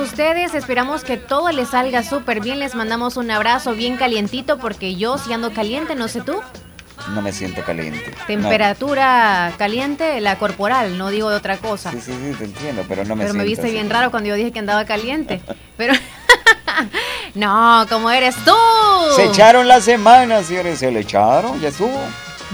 ustedes, esperamos que todo les salga súper bien, les mandamos un abrazo bien calientito porque yo si ando caliente, no sé tú. No me siento caliente. Temperatura caliente, la corporal, no digo de otra cosa. Sí, sí, sí, te entiendo, pero no me Pero me viste así. bien raro cuando yo dije que andaba caliente. Pero no, como eres tú. Se echaron la semana, señores, se le echaron, ya estuvo.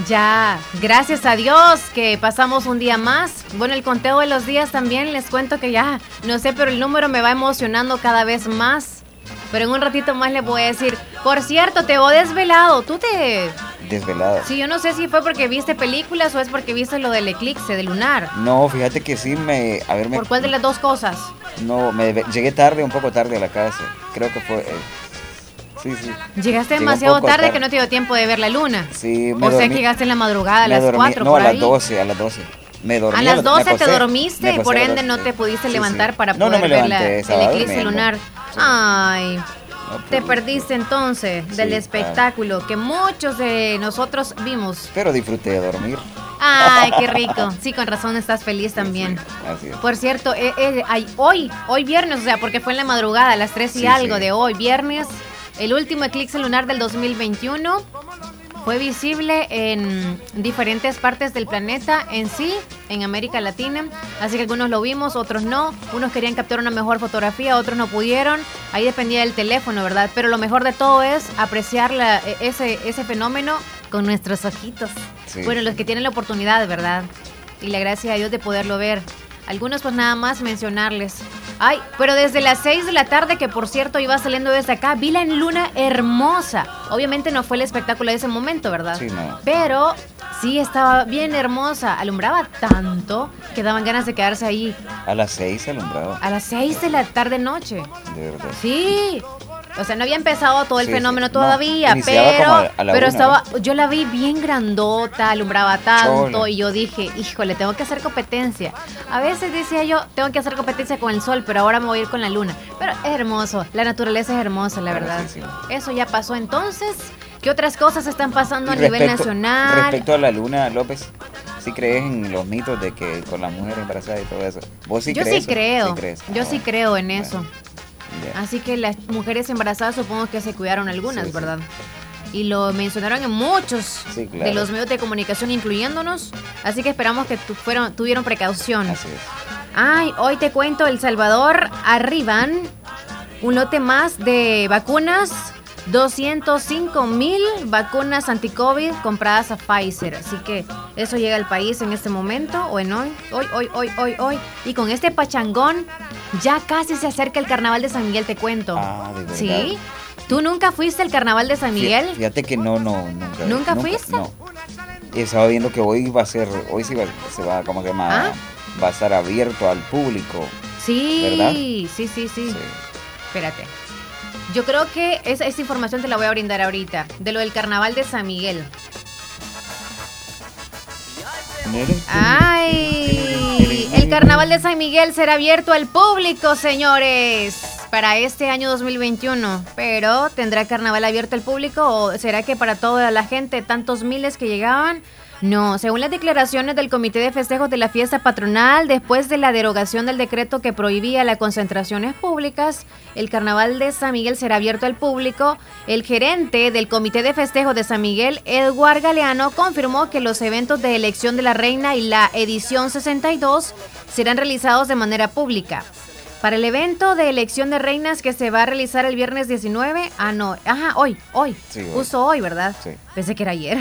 Ya, gracias a Dios que pasamos un día más. Bueno, el conteo de los días también les cuento que ya, no sé, pero el número me va emocionando cada vez más. Pero en un ratito más les voy a decir, por cierto, te voy desvelado. Tú te... Desvelada. Sí, yo no sé si fue porque viste películas o es porque viste lo del eclipse de lunar. No, fíjate que sí me. A ver, me. ¿Por cuál de las dos cosas? No, me llegué tarde, un poco tarde a la casa. Creo que fue. eh, sí, sí. Llegaste demasiado tarde, tarde. que no te dio tiempo de ver la luna. Sí, me o sea dormí. que llegaste en la madrugada a las dormí- 4 No, por a las ahí. 12, a las 12. Me dormí. A las me 12 te acosté, dormiste me y por acosté a las ende no 12. te pudiste Sí, levantar sí. para No, poder no me ver la- levanté, el estaba eclipse durmiendo. lunar. Sí. Ay, No te pude. perdiste entonces del Sí, espectáculo que muchos de nosotros vimos. Pero disfruté de dormir. Ay, qué rico. Sí, con razón estás feliz también. Así es. Por cierto, eh, eh, ay, hoy, hoy viernes, o sea, porque fue en la madrugada, a las 3 y Sí, algo sí. de hoy, viernes, el último eclipse lunar del 2021 fue visible en diferentes partes del planeta en sí, en América Latina. Así que algunos lo vimos, otros no. Unos querían capturar una mejor fotografía, otros no pudieron. Ahí dependía del teléfono, ¿verdad? Pero lo mejor de todo es apreciar la- e- ese, ese fenómeno con nuestros ojitos. Sí. Bueno, los que tienen la oportunidad, ¿verdad? Y la gracia a Dios de poderlo ver. Algunos pues nada más mencionarles. Ay, pero desde las 6 de la tarde, que por cierto iba saliendo desde acá, vi la luna hermosa. Obviamente no fue el espectáculo de ese momento, ¿verdad? Sí, no. Pero sí estaba bien hermosa. Alumbraba tanto que daban ganas de quedarse ahí A las 6 alumbrado. a las 6 de la tarde noche. De verdad. Sí. O sea, no había empezado todo el Sí, fenómeno sí. No, todavía, pero, como a- a la pero una, estaba, yo la vi bien grandota, alumbraba tanto Chola. y yo dije, híjole, tengo que hacer competencia. A veces decía yo, tengo que hacer competencia con el sol, pero ahora me voy a ir con la luna. Pero es hermoso, la naturaleza es hermosa, la verdad. Eso ya pasó entonces. ¿Qué otras cosas están pasando a nivel nacional? Respecto a la luna, López, ¿sí crees en los mitos de que con la mujer embarazada y todo eso? ¿Vos sí yo crees? sí creo, crees? yo Ah, sí bueno. creo en Bueno, eso. Así que las mujeres embarazadas supongo que se cuidaron algunas, Sí, sí. ¿verdad? Y lo mencionaron en muchos Sí, claro. de los medios de comunicación, incluyéndonos. Así que esperamos que tu- fueron, tuvieron precaución. Así es. Ay, hoy te cuento, El Salvador arriban un lote más de vacunas. 205 mil vacunas anti-COVID compradas a Pfizer. Así que eso llega al país en este momento, o en hoy, hoy, hoy, hoy, hoy, hoy. Y con este pachangón, ya casi se acerca el carnaval de San Miguel, te cuento. Ah, de verdad. ¿Sí? ¿Tú nunca fuiste al carnaval de San Miguel? Fí- Fíjate que no, no, nunca. ¿Nunca fuiste? No. Estaba viendo que hoy va a ser, hoy sí va, se va, como llama? ¿Ah? Va a estar abierto al público. Sí, ¿Verdad? sí, sí, sí, Sí. Espérate. Yo creo que esa, esa información te la voy a brindar ahorita, de lo del carnaval de San Miguel. ¡Ay! El carnaval de San Miguel será abierto al público, señores, para este año 2021. Pero, ¿tendrá carnaval abierto al público o será que para toda la gente, tantos miles que llegaban? No, según las declaraciones del Comité de Festejos de la Fiesta Patronal, después de la derogación del decreto que prohibía las concentraciones públicas, el carnaval de San Miguel será abierto al público. El gerente del Comité de Festejos de San Miguel, Edward Galeano, confirmó que los eventos de elección de la reina y la edición 62 serán realizados de manera pública. Para el evento de elección de reinas que se va a realizar el viernes 19, ah no, ajá, hoy, hoy, Sí, justo hoy, ¿verdad? Sí. Pensé que era ayer.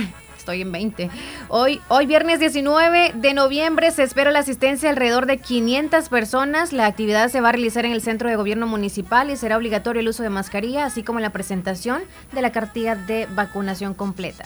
Estoy en 20. Hoy, hoy viernes 19 de noviembre se espera la asistencia alrededor de 500 personas. La actividad se va a realizar en el centro de gobierno municipal y será obligatorio el uso de mascarilla, así como la presentación de la cartilla de vacunación completa.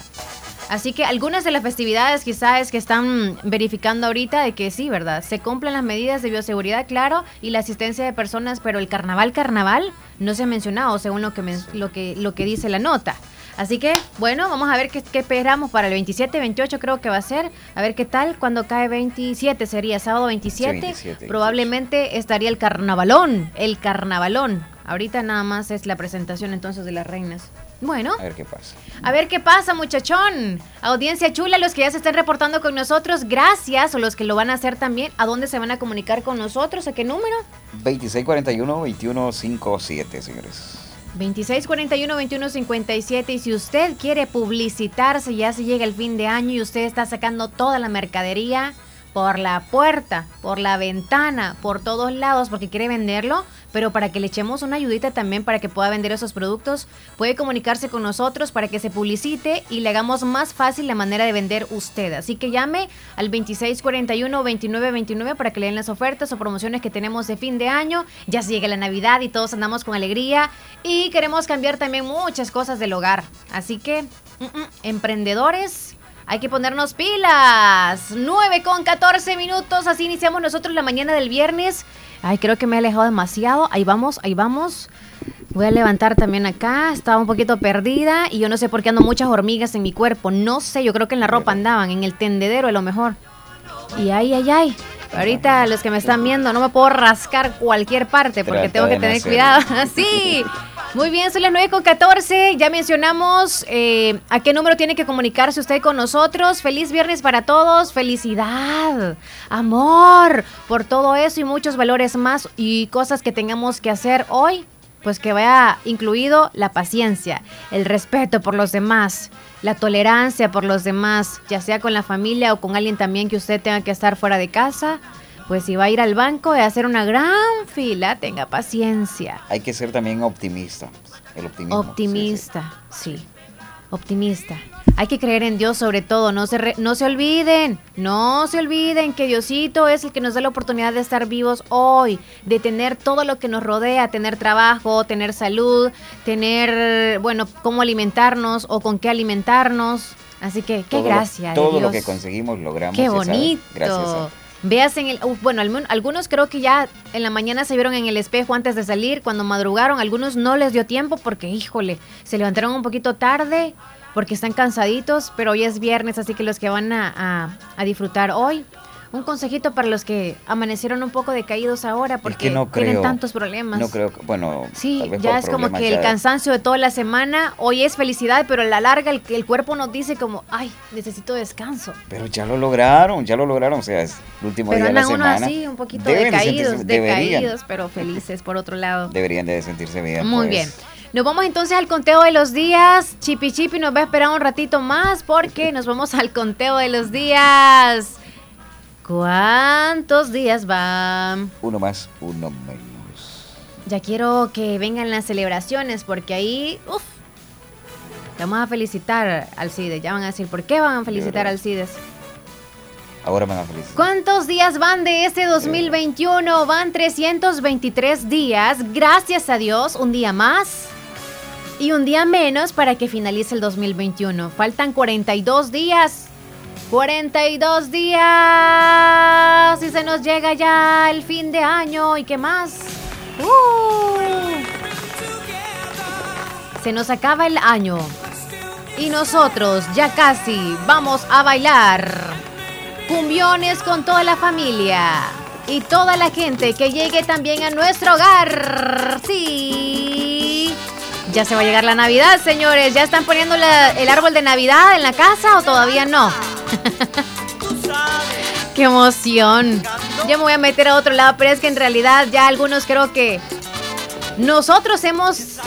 Así que algunas de las festividades quizás que están verificando ahorita de que sí, ¿verdad? Se cumplen las medidas de bioseguridad, claro, y la asistencia de personas, pero el carnaval, carnaval, no se ha mencionado según lo que, lo que, lo que dice la nota. Así que, bueno, vamos a ver qué, qué esperamos para el 27, 28 creo que va a ser. A ver qué tal cuando cae 27, sería sábado 27. 27, Probablemente estaría el carnavalón, el carnavalón. Ahorita nada más es la presentación entonces de las reinas. Bueno. A ver qué pasa. A ver qué pasa, muchachón. Audiencia chula, los que ya se están reportando con nosotros, gracias. O los que lo van a hacer también, ¿a dónde se van a comunicar con nosotros? ¿A qué número? 2641-2157, señores. 2641-2157 y si usted quiere publicitarse, ya se llega el fin de año y usted está sacando toda la mercadería por la puerta, por la ventana, por todos lados porque quiere venderlo, pero para que le echemos una ayudita también para que pueda vender esos productos, puede comunicarse con nosotros para que se publicite y le hagamos más fácil la manera de vender usted. Así que llame al 2641-2929 para que le den las ofertas o promociones que tenemos de fin de año. Ya se llega la Navidad y todos andamos con alegría y queremos cambiar también muchas cosas del hogar. Así que, mm, mm, emprendedores hay que ponernos pilas. 9 con 14 minutos. Así iniciamos nosotros la mañana del viernes. Ay, creo que me he alejado demasiado. Ahí vamos, ahí vamos. Voy a levantar también acá. Estaba un poquito perdida y yo no sé por qué ando muchas hormigas en mi cuerpo. No sé, yo creo que en la ropa andaban, en el tendedero a lo mejor. Y ay, ay, ay. Ahorita los que me están viendo, no me puedo rascar cualquier parte porque tengo que tener cuidado. Así. Muy bien, son las 9 con 14. Ya mencionamos eh, a qué número tiene que comunicarse usted con nosotros. Feliz viernes para todos. Felicidad, amor, por todo eso y muchos valores más y cosas que tengamos que hacer hoy. Pues que vaya incluido la paciencia, el respeto por los demás, la tolerancia por los demás, ya sea con la familia o con alguien también que usted tenga que estar fuera de casa pues si va a ir al banco y hacer una gran fila, tenga paciencia. Hay que ser también optimista. El optimismo. Optimista, sí, Optimista. Hay que creer en Dios sobre todo, no se, no se olviden, no se olviden que Diosito es el que nos da la oportunidad de estar vivos hoy, de tener todo lo que nos rodea, tener trabajo, tener salud, tener, bueno, cómo alimentarnos o con qué alimentarnos. Así que, qué gracia. todo lo que conseguimos logramos. Qué bonito. Gracias Veas en el, bueno, algunos creo que ya en la mañana se vieron en el espejo antes de salir, cuando madrugaron, algunos no les dio tiempo porque, híjole, se levantaron un poquito tarde porque están cansaditos, pero hoy es viernes, así que los que van a, a disfrutar hoy, un consejito para los que amanecieron un poco decaídos ahora porque no tienen tantos problemas. No creo, bueno, sí, ya es como que el cansancio de toda la semana, hoy es felicidad, pero a la larga el, el, cuerpo nos dice como, ay, necesito descanso. Pero ya lo lograron, ya lo lograron, o sea, es el último día de la semana. Así, un poquito decaídos, decaídos, pero felices por otro lado. Deberían de sentirse bien. Muy pues. bien. Nos vamos entonces al conteo de los días. Chipi Chipi nos va a esperar un ratito más porque nos vamos al conteo de los días. ¿Cuántos días van? Uno más, uno menos. Ya quiero que vengan las celebraciones porque ahí, uff, vamos a felicitar al CIDES. Ya van a decir, ¿por qué van a felicitar al CIDES? Ahora van a felicitar. ¿Cuántos días van de este 2021? Van 323 días. Gracias a Dios, un día más. Y un día menos para que finalice el 2021. Faltan 42 días 42 días y se nos llega ya el fin de año y qué más. Uh. se nos acaba el año y nosotros ya casi vamos a bailar cumbiones con toda la familia y toda la gente que llegue también a nuestro hogar. Sí. Ya se va a llegar la Navidad, señores. ¿Ya están poniendo el árbol de Navidad en la casa o todavía no? ¡Qué emoción! Yo me voy a meter a otro lado, pero es que en realidad ya algunos creo que nosotros hemos,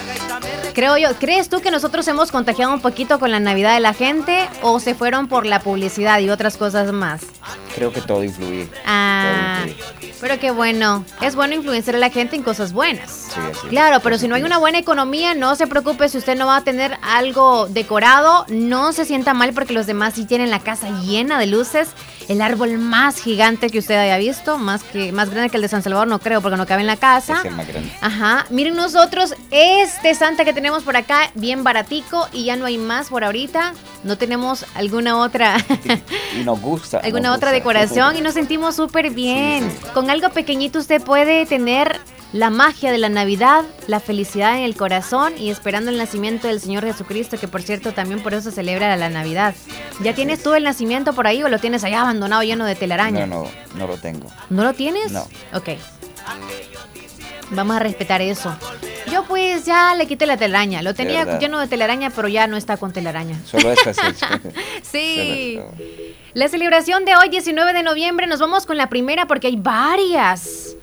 creo yo, ¿crees tú que nosotros hemos contagiado un poquito con la Navidad de la gente o se fueron por la publicidad y otras cosas más? Creo que todo influye. Ah, pero qué bueno. Es bueno influenciar a la gente en cosas buenas. Sí, claro, pero si no hay una buena economía, no se preocupe si usted no va a tener algo decorado. No se sienta mal porque los demás sí tienen la casa llena de luces. El árbol más gigante que usted haya visto, más que más grande que el de San Salvador, no creo, porque no cabe en la casa. Es el más grande. Ajá. Miren nosotros, este Santa que tenemos por acá, bien baratico y ya no hay más por ahorita. No tenemos alguna otra. y nos gusta. alguna otra decoración y nos sentimos súper bien. Con algo pequeñito usted puede tener la magia de la Navidad, la felicidad en el corazón y esperando el nacimiento del Señor Jesucristo, que por cierto también por eso se celebra la Navidad. ¿Ya tienes tú el nacimiento por ahí o lo tienes allá abandonado lleno de telaraña? No, no, no lo tengo. ¿No lo tienes? No. Ok. Vamos a respetar eso. Yo pues ya le quité la telaraña. Lo tenía lleno de telaraña, pero ya no está con telaraña. Solo eso sí. La celebración de hoy, 19 de noviembre, nos vamos con la primera porque hay varias.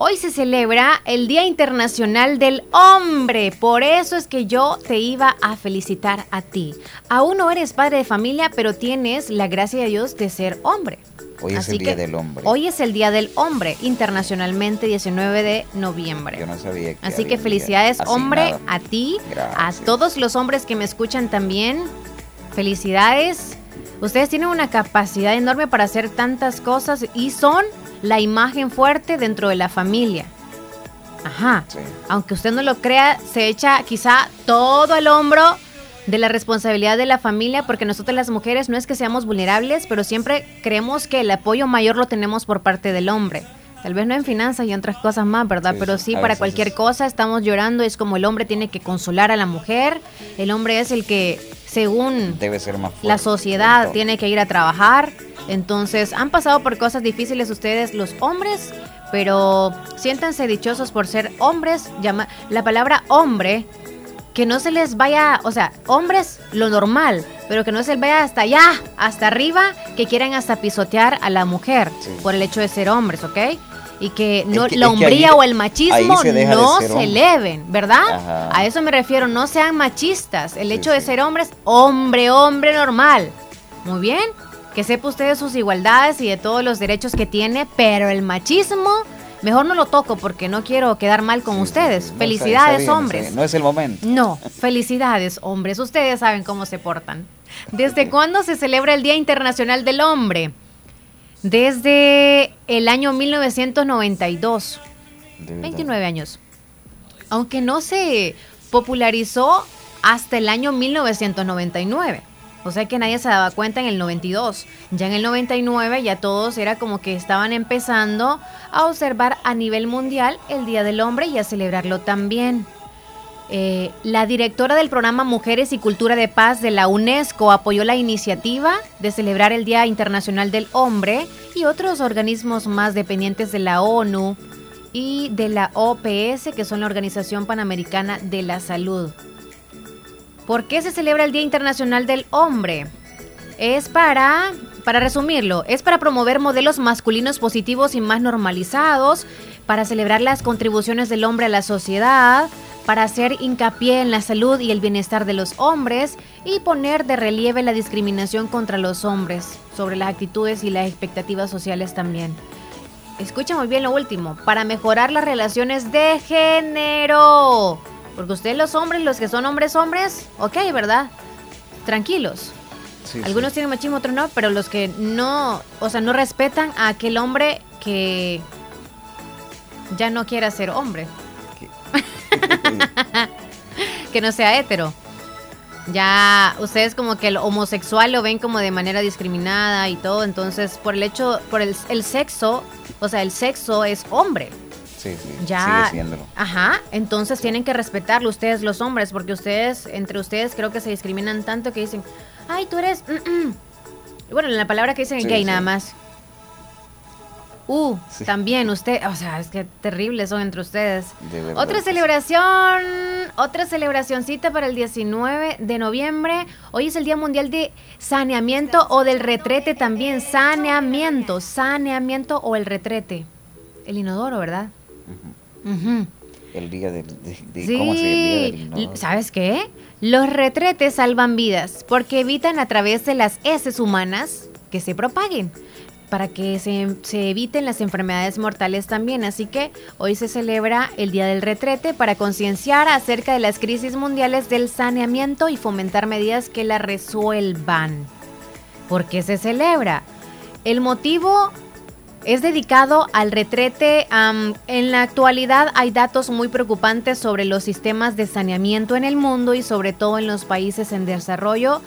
Hoy se celebra el Día Internacional del Hombre. Por eso es que yo te iba a felicitar a ti. Aún no eres padre de familia, pero tienes la gracia de Dios de ser hombre. Hoy es el Día del Hombre. Hoy es el Día del Hombre, internacionalmente 19 de noviembre. Yo no sabía que Así que felicidades, hombre, a ti, a todos los hombres que me escuchan también. Felicidades. Ustedes tienen una capacidad enorme para hacer tantas cosas y son la imagen fuerte dentro de la familia. Ajá. Aunque usted no lo crea, se echa quizá todo el hombro de la responsabilidad de la familia, porque nosotros las mujeres no es que seamos vulnerables, pero siempre creemos que el apoyo mayor lo tenemos por parte del hombre. Tal vez no en finanzas y otras cosas más, ¿verdad? pero sí, para cualquier cosa estamos llorando, es como el hombre tiene que consolar a la mujer, el hombre es el que, según Debe ser más la sociedad, tiene que ir a trabajar, entonces, han pasado por cosas difíciles ustedes, los hombres, pero siéntanse dichosos por ser hombres. Llama, la palabra hombre, que no se les vaya, o sea, hombres, lo normal, pero que no se les vaya hasta allá, hasta arriba, que quieran hasta pisotear a la mujer por el hecho de ser hombres, ¿ok? Y que no la hombría o el machismo no se eleven, ¿verdad? A eso me refiero, no sean machistas. El hecho de ser hombres, hombre, hombre normal. Muy bien que sepa usted de sus igualdades y de todos los derechos que tiene, pero el machismo, mejor no lo toco porque no quiero quedar mal con ustedes. felicidades, hombres. no es el momento. No, felicidades, hombres. Ustedes saben cómo se portan. ¿Desde cuándo se celebra el Día Internacional del Hombre? Desde el año 1992. 29 años. Aunque no se popularizó hasta el año 1999. O sea que nadie se daba cuenta en el 92. Ya en el 99 ya todos era como que estaban empezando a observar a nivel mundial el Día del Hombre y a celebrarlo también. Eh, la directora del programa Mujeres y Cultura de Paz de la UNESCO apoyó la iniciativa de celebrar el Día Internacional del Hombre y otros organismos más dependientes de la ONU y de la OPS, que son la Organización Panamericana de la Salud. ¿Por qué se celebra el Día Internacional del Hombre? Es para, para resumirlo, es para promover modelos masculinos positivos y más normalizados, para celebrar las contribuciones del hombre a la sociedad, para hacer hincapié en la salud y el bienestar de los hombres y poner de relieve la discriminación contra los hombres, sobre las actitudes y las expectativas sociales también. Escucha muy bien lo último, para mejorar las relaciones de género porque ustedes los hombres, los que son hombres hombres, ok, ¿verdad? Tranquilos. Algunos tienen machismo, otros no, pero los que no, o sea, no respetan a aquel hombre que ya no quiera ser hombre. que no sea hetero. Ya ustedes como que el homosexual lo ven como de manera discriminada y todo, entonces por el hecho, por el, el sexo, o sea, el sexo es hombre. Sí, sí, ya, sigue Ajá, entonces tienen que respetarlo ustedes los hombres, porque ustedes, entre ustedes creo que se discriminan tanto que dicen, ay, tú eres... Mm, mm". Bueno, la palabra que dicen gay nada más. Uh, también usted, o sea, es que terribles son entre ustedes. Otra celebración, otra celebracioncita para el 19 de noviembre. Hoy es el Día Mundial de Saneamiento o del Retrete también. Saneamiento, saneamiento o el retrete. El inodoro, ¿verdad? El día del, de, ¿Sabes qué? Los retretes salvan vidas porque evitan a través de las heces humanas que se propaguen para que se, se, eviten las enfermedades mortales también. Así que hoy se celebra el Día del Retrete para concienciar acerca de las crisis mundiales del saneamiento y fomentar medidas que la resuelvan. ¿Por qué se celebra? El motivo es dedicado al retrete. en la actualidad hay datos muy preocupantes sobre los sistemas de saneamiento en el mundo y sobre todo en los países en desarrollo.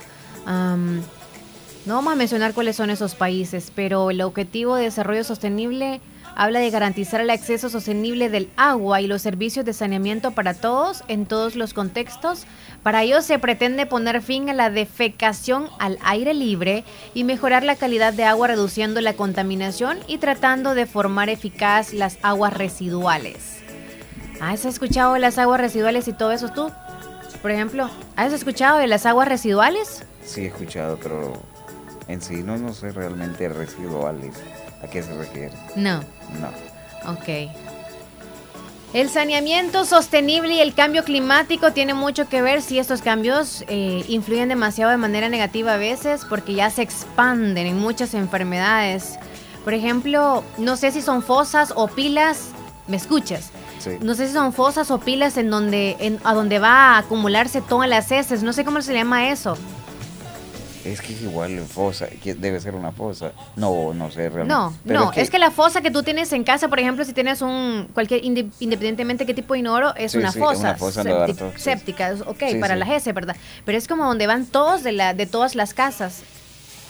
No vamos a mencionar cuáles son esos países, pero el objetivo de desarrollo sostenible habla de garantizar el acceso sostenible del agua y los servicios de saneamiento para todos en todos los contextos. Para ello se pretende poner fin a la defecación al aire libre y mejorar la calidad de agua reduciendo la contaminación y tratando de formar eficaz las aguas residuales. ¿Has escuchado las aguas residuales y todo eso tú? Por ejemplo, ¿has escuchado de las aguas residuales? Sí, he escuchado, pero en sí no, no sé realmente residuales. ¿A qué se refiere? No. No. Ok. El saneamiento sostenible y el cambio climático tiene mucho que ver si estos cambios eh, influyen demasiado de manera negativa a veces porque ya se expanden en muchas enfermedades. Por ejemplo, no sé si son fosas o pilas, ¿me escuchas? Sí. No sé si son fosas o pilas en donde, en, a donde va a acumularse todas las heces, no sé cómo se llama eso. Es que es igual fosa, que debe ser una fosa. No, no sé realmente. No, Pero no, es que la fosa que tú tienes en casa, por ejemplo, si tienes un, cualquier, inde- independientemente qué tipo de inodoro, es Sí, una sí, fosa, una fosa todo, séptica, es ok, Sí, para las heces, ¿verdad? Pero es como donde van todos de, la, de todas las casas.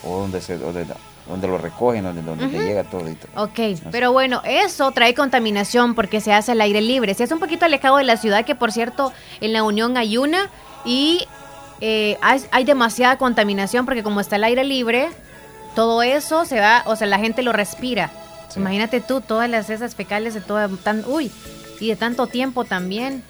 O donde, se, donde, donde lo recogen, donde, donde te llega todito. Ok, sé. pero bueno, eso trae contaminación porque se hace al aire libre. Si es un poquito alejado de la ciudad, que por cierto, en la Unión hay una y eh, hay, hay demasiada contaminación porque como está el aire libre, todo eso se va, o sea, la gente lo respira. Sí. Imagínate tú, todas las esas fecales de todo, tan, uy, y de tanto tiempo también.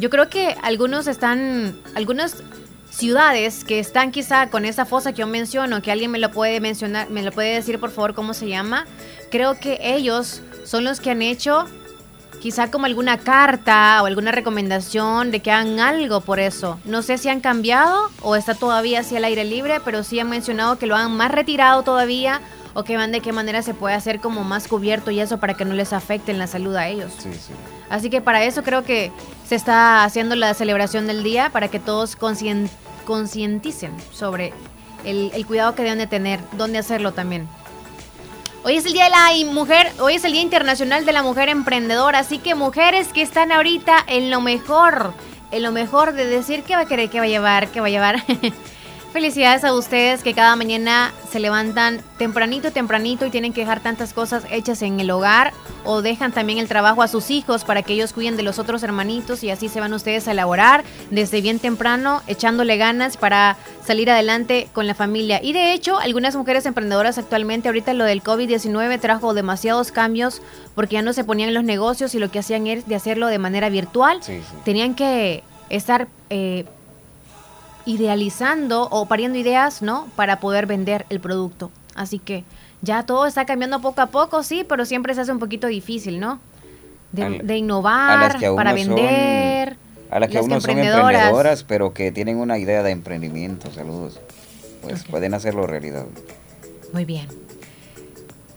Yo creo que algunos están, algunas ciudades que están quizá con esa fosa que yo menciono, que alguien me lo puede mencionar, me lo puede decir por favor cómo se llama, creo que ellos son los que han hecho quizá como alguna carta o alguna recomendación de que hagan algo por eso. No sé si han cambiado o está todavía así al aire libre, pero sí han mencionado que lo han más retirado todavía o que van de qué manera se puede hacer como más cubierto y eso para que no les afecte en la salud a ellos. Sí, sí. Así que para eso creo que se está haciendo la celebración del día para que todos concienticen sobre el, el cuidado que deben de tener, dónde hacerlo también. Hoy es el día de la mujer, hoy es el Día Internacional de la Mujer Emprendedora, así que mujeres que están ahorita en lo mejor, en lo mejor de decir qué va a querer, qué va a llevar, qué va a llevar. Felicidades a ustedes que cada mañana se levantan tempranito, tempranito y tienen que dejar tantas cosas hechas en el hogar o dejan también el trabajo a sus hijos para que ellos cuiden de los otros hermanitos y así se van ustedes a elaborar desde bien temprano, echándole ganas para salir adelante con la familia. Y de hecho, algunas mujeres emprendedoras actualmente, ahorita lo del COVID-19 trajo demasiados cambios porque ya no se ponían en los negocios y lo que hacían es de hacerlo de manera virtual. Sí, sí. Tenían que estar... eh, idealizando o pariendo ideas, ¿no? Para poder vender el producto. Así que ya todo está cambiando poco a poco, sí, pero siempre se hace un poquito difícil, ¿no? De, Al- de a innovar, para son- vender. A las que aún no son emprendedoras. pero que tienen una idea de emprendimiento, saludos. Pues pueden hacerlo realidad. Muy bien.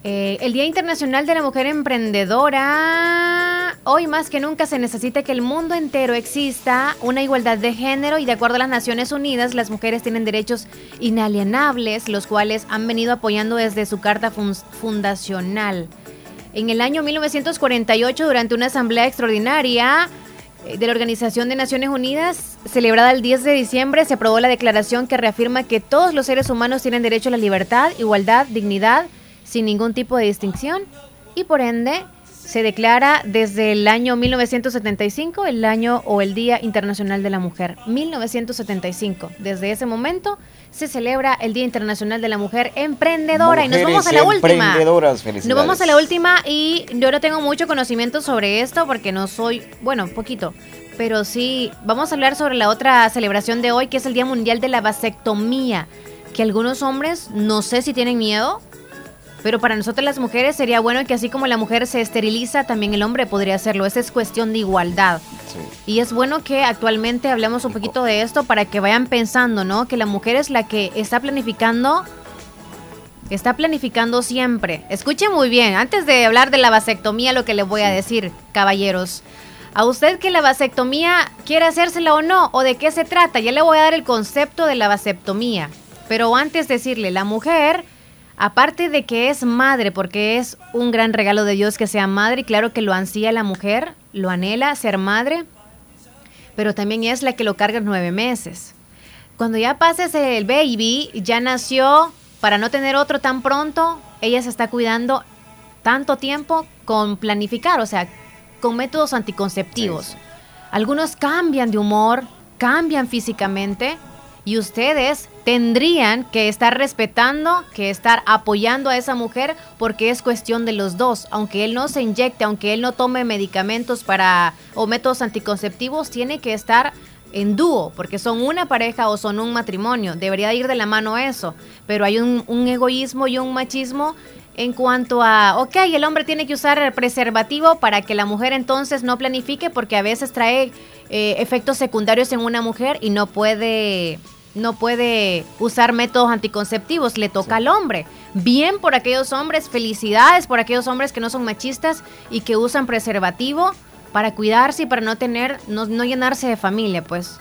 Eh, el Día Internacional de la Mujer Emprendedora. Hoy más que nunca se necesita que el mundo entero exista una igualdad de género y de acuerdo a las Naciones Unidas, las mujeres tienen derechos inalienables, los cuales han venido apoyando desde su carta fun- fundacional. En el año 1948, durante una asamblea extraordinaria eh, de la Organización de Naciones Unidas, celebrada el 10 de diciembre, se aprobó la declaración que reafirma que todos los seres humanos tienen derecho a la libertad, igualdad, dignidad, sin ningún tipo de distinción, y por ende se declara desde el año 1975 el año o el Día Internacional de la Mujer. 1975. Desde ese momento se celebra el Día Internacional de la Mujer Emprendedora. y nos vamos a la última. emprendedoras, felicidades. Nos vamos a la última y yo no tengo mucho conocimiento sobre esto porque no soy, bueno, poquito, pero sí, vamos a hablar sobre la otra celebración de hoy que es el Día Mundial de la Vasectomía, que algunos hombres no sé si tienen miedo, pero para nosotras las mujeres sería bueno que así como la mujer se esteriliza, también el hombre podría hacerlo. Esa es cuestión de igualdad. Sí. Y es bueno que actualmente hablemos un poquito de esto para que vayan pensando, ¿no? Que la mujer es la que está planificando, está planificando siempre. Escuchen muy bien, antes de hablar de la vasectomía, lo que les voy a decir, caballeros. A usted que la vasectomía quiere hacérsela o no, o de qué se trata, ya le voy a dar el concepto de la vasectomía. Pero antes decirle, la mujer, aparte de que es madre, porque es un gran regalo de Dios que sea madre, y claro que lo ansía la mujer, lo anhela ser madre, pero también es la que lo carga nueve meses. Cuando ya pases el baby, ya nació, para no tener otro tan pronto, ella se está cuidando tanto tiempo con planificar, o sea, con métodos anticonceptivos. Sí. Algunos cambian de humor, cambian físicamente y ustedes tendrían que estar respetando, que estar apoyando a esa mujer porque es cuestión de los dos. Aunque él no se inyecte, aunque él no tome medicamentos para o métodos anticonceptivos, tiene que estar en dúo, porque son una pareja o son un matrimonio. Debería ir de la mano eso. Pero hay un, egoísmo y un machismo en cuanto a, ok, el hombre tiene que usar el preservativo para que la mujer entonces no planifique porque a veces trae eh, efectos secundarios en una mujer y no puede no puede usar métodos anticonceptivos, le toca al hombre. Bien por aquellos hombres, felicidades por aquellos hombres que no son machistas y que usan preservativo para cuidarse y para no tener, no, no llenarse de familia, pues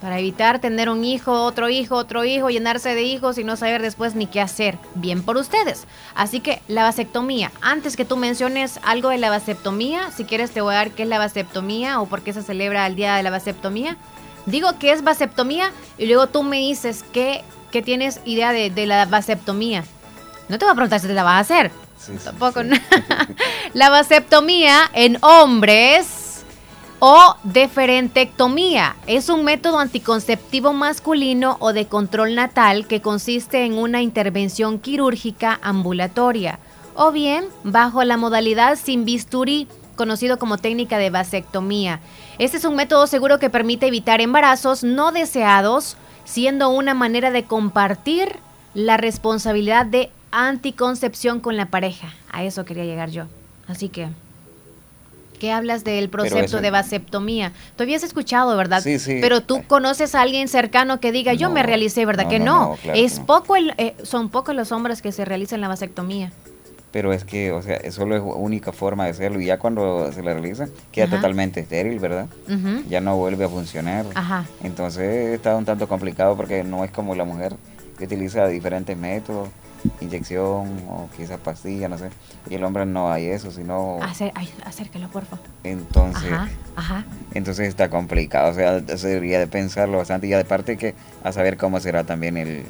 para evitar tener un hijo, otro hijo, otro hijo, llenarse de hijos y no saber después ni qué hacer. Bien por ustedes. Así que la vasectomía, antes que tú menciones algo de la vasectomía, si quieres te voy a dar qué es la vasectomía o por qué se celebra el día de la vasectomía. Digo que es vasectomía y luego tú me dices que, tienes idea de, la vasectomía. No te voy a preguntar si te la vas a hacer. Tampoco. la vasectomía en hombres o deferentectomía. Es un método anticonceptivo masculino o de control natal que consiste en una intervención quirúrgica ambulatoria o bien bajo la modalidad sin bisturí, conocido como técnica de vasectomía. Este es un método seguro que permite evitar embarazos no deseados, siendo una manera de compartir la responsabilidad de anticoncepción con la pareja. A eso quería llegar yo. Así que que hablas del proceso de vasectomía. Tú habías escuchado, ¿verdad? Sí, sí. Pero tú conoces a alguien cercano que diga, yo me realicé, ¿verdad? que no. es poco el, eh, son pocos los hombres que se realizan la vasectomía. Pero es que, o sea, solo es única forma de hacerlo. Y ya cuando se la realiza, queda totalmente estéril, ¿verdad? Ya no vuelve a funcionar. Ajá. Entonces está un tanto complicado porque no es como la mujer que utiliza diferentes métodos inyección o quizás pastilla, no sé. Y el hombre no hay eso, sino... acércalo, por favor. Entonces, ajá, entonces está complicado, o sea, se debería de pensarlo bastante y aparte que a saber cómo será también el...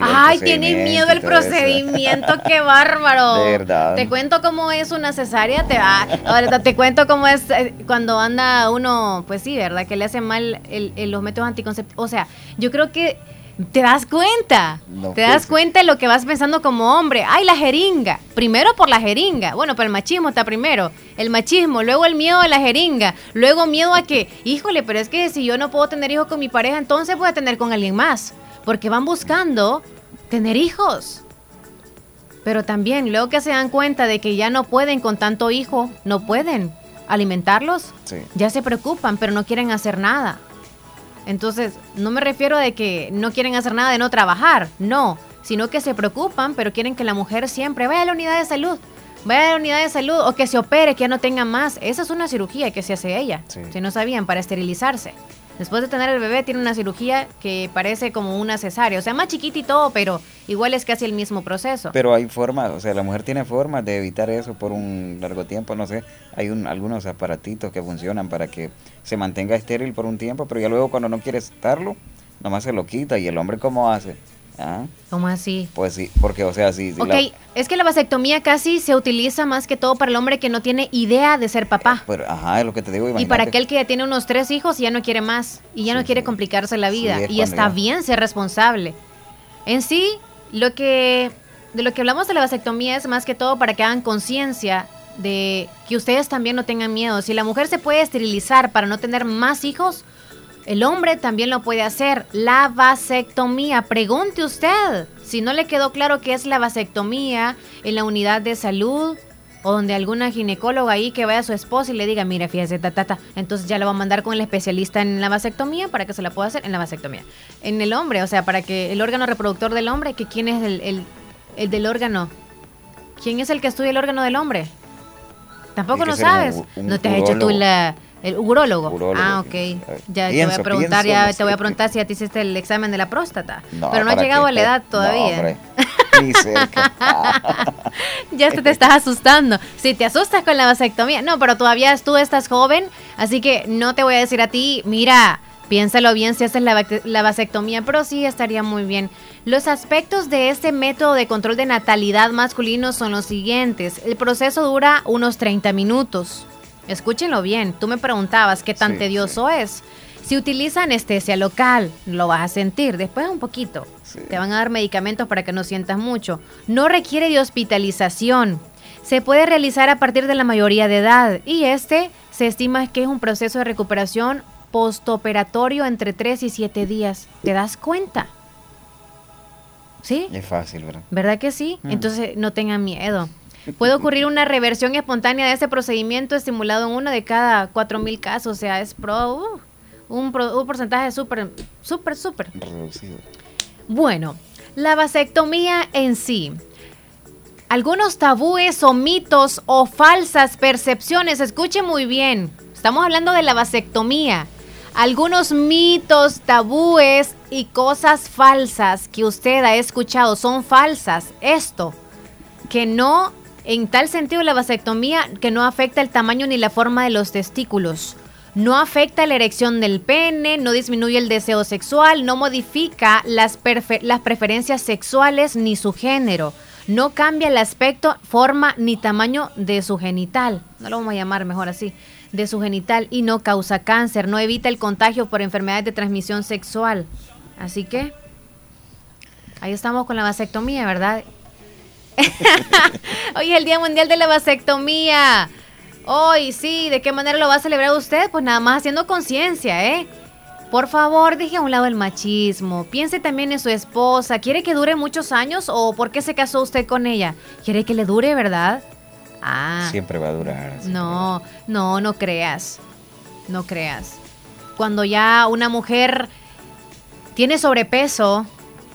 Ay, tiene miedo el procedimiento, qué bárbaro. De verdad. Te cuento cómo es una cesárea, te va. Ahora te cuento cómo es eh, cuando anda uno, pues sí, ¿verdad? Que le hace mal el, los métodos anticonceptivos. O sea, yo creo que te das cuenta. te das cuenta de lo que vas pensando como hombre. Ay, la jeringa. Primero por la jeringa. Bueno, pero el machismo está primero. El machismo, luego el miedo a la jeringa. Luego miedo a que, híjole, pero es que si yo no puedo tener hijos con mi pareja, entonces voy a tener con alguien más. Porque van buscando tener hijos. Pero también, luego que se dan cuenta de que ya no pueden con tanto hijo, no pueden alimentarlos, ya se preocupan, pero no quieren hacer nada. Entonces, no me refiero de que no quieren hacer nada de no trabajar, no, sino que se preocupan, pero quieren que la mujer siempre vaya a la unidad de salud, vaya a la unidad de salud o que se opere, que ya no tenga más. Esa es una cirugía que se hace ella, si no sabían, para esterilizarse. Después de tener el bebé tiene una cirugía que parece como una cesárea, o sea, más chiquita y todo, pero igual es casi el mismo proceso. Pero hay formas, o sea, la mujer tiene formas de evitar eso por un largo tiempo, no sé, hay un, algunos aparatitos que funcionan para que se mantenga estéril por un tiempo, pero ya luego cuando no quiere estarlo, nomás se lo quita y el hombre cómo hace. ¿Ah? ¿Cómo así? Pues sí, porque, o sea, sí. ok, es que la vasectomía casi se utiliza más que todo para el hombre que no tiene idea de ser papá. Pero, ajá, es lo que te digo. Imagínate. Y para aquel que ya tiene unos tres hijos y ya no quiere más y ya no quiere complicarse la vida. y está bien ser responsable. En sí, lo que de lo que hablamos de la vasectomía es más que todo para que hagan conciencia de que ustedes también no tengan miedo. Si la mujer se puede esterilizar para no tener más hijos, el hombre también lo puede hacer. La vasectomía. Pregunte usted. Si no le quedó claro qué es la vasectomía en la unidad de salud o donde alguna ginecóloga ahí que vaya a su esposa y le diga, mira, fíjese, ta, ta, ta. Entonces ya lo va a mandar con el especialista en la vasectomía para que se la pueda hacer en la vasectomía. En el hombre, o sea, para que el órgano reproductor del hombre, que quién es el, el, del órgano. ¿Quién es el que estudia el órgano del hombre? Tampoco lo sabes. no te has hecho tú la el urólogo. ah, ok. Ya te voy a preguntar, ya te voy a preguntar si ya te hiciste el examen de la próstata. Pero no ha llegado a la edad todavía. Ni cerca. ya te, te estás asustando. Si te asustas con la vasectomía. No, pero todavía tú estás joven, así que no te voy a decir a ti, mira, piénsalo bien si haces la, la vasectomía, pero sí estaría muy bien. Los aspectos de este método de control de natalidad masculino son los siguientes. El proceso dura unos 30 minutos. Escúchenlo bien. Tú me preguntabas qué tan tedioso es. Si utiliza anestesia local, lo vas a sentir, después un poquito. Te van a dar medicamentos para que no sientas mucho. No requiere de hospitalización. Se puede realizar a partir de la mayoría de edad y este se estima que es un proceso de recuperación postoperatorio entre 3 y 7 días. ¿Te das cuenta? ¿Sí? Es fácil, ¿verdad? ¿Verdad que sí? Mm. Entonces no tengan miedo. Puede ocurrir una reversión espontánea de ese procedimiento estimulado en uno de cada 4.000 casos. O sea, es pro, uh, un, un, porcentaje súper, súper, súper reducido. Bueno, la vasectomía en sí. Algunos tabúes o mitos o falsas percepciones. Escuche muy bien. Estamos hablando de la vasectomía algunos mitos, tabúes y cosas falsas que usted ha escuchado son falsas. Esto, que no, en tal sentido la vasectomía, que no afecta el tamaño ni la forma de los testículos. No afecta la erección del pene, no disminuye el deseo sexual, no modifica las, las preferencias sexuales ni su género. No cambia el aspecto, forma ni tamaño de su genital. No lo vamos a llamar mejor así de su genital y no causa cáncer, no evita el contagio por enfermedades de transmisión sexual. Así que ahí estamos con la vasectomía, ¿verdad? Hoy es el Día Mundial de la Vasectomía. Hoy sí, ¿de qué manera lo va a celebrar usted? Pues nada más haciendo conciencia, ¿eh? Por favor, deje a un lado el machismo. Piense también en su esposa. ¿Quiere que dure muchos años o por qué se casó usted con ella? ¿Quiere que le dure, verdad? Ah. Siempre va a durar. No, no, no creas. No creas. Cuando ya una mujer tiene sobrepeso,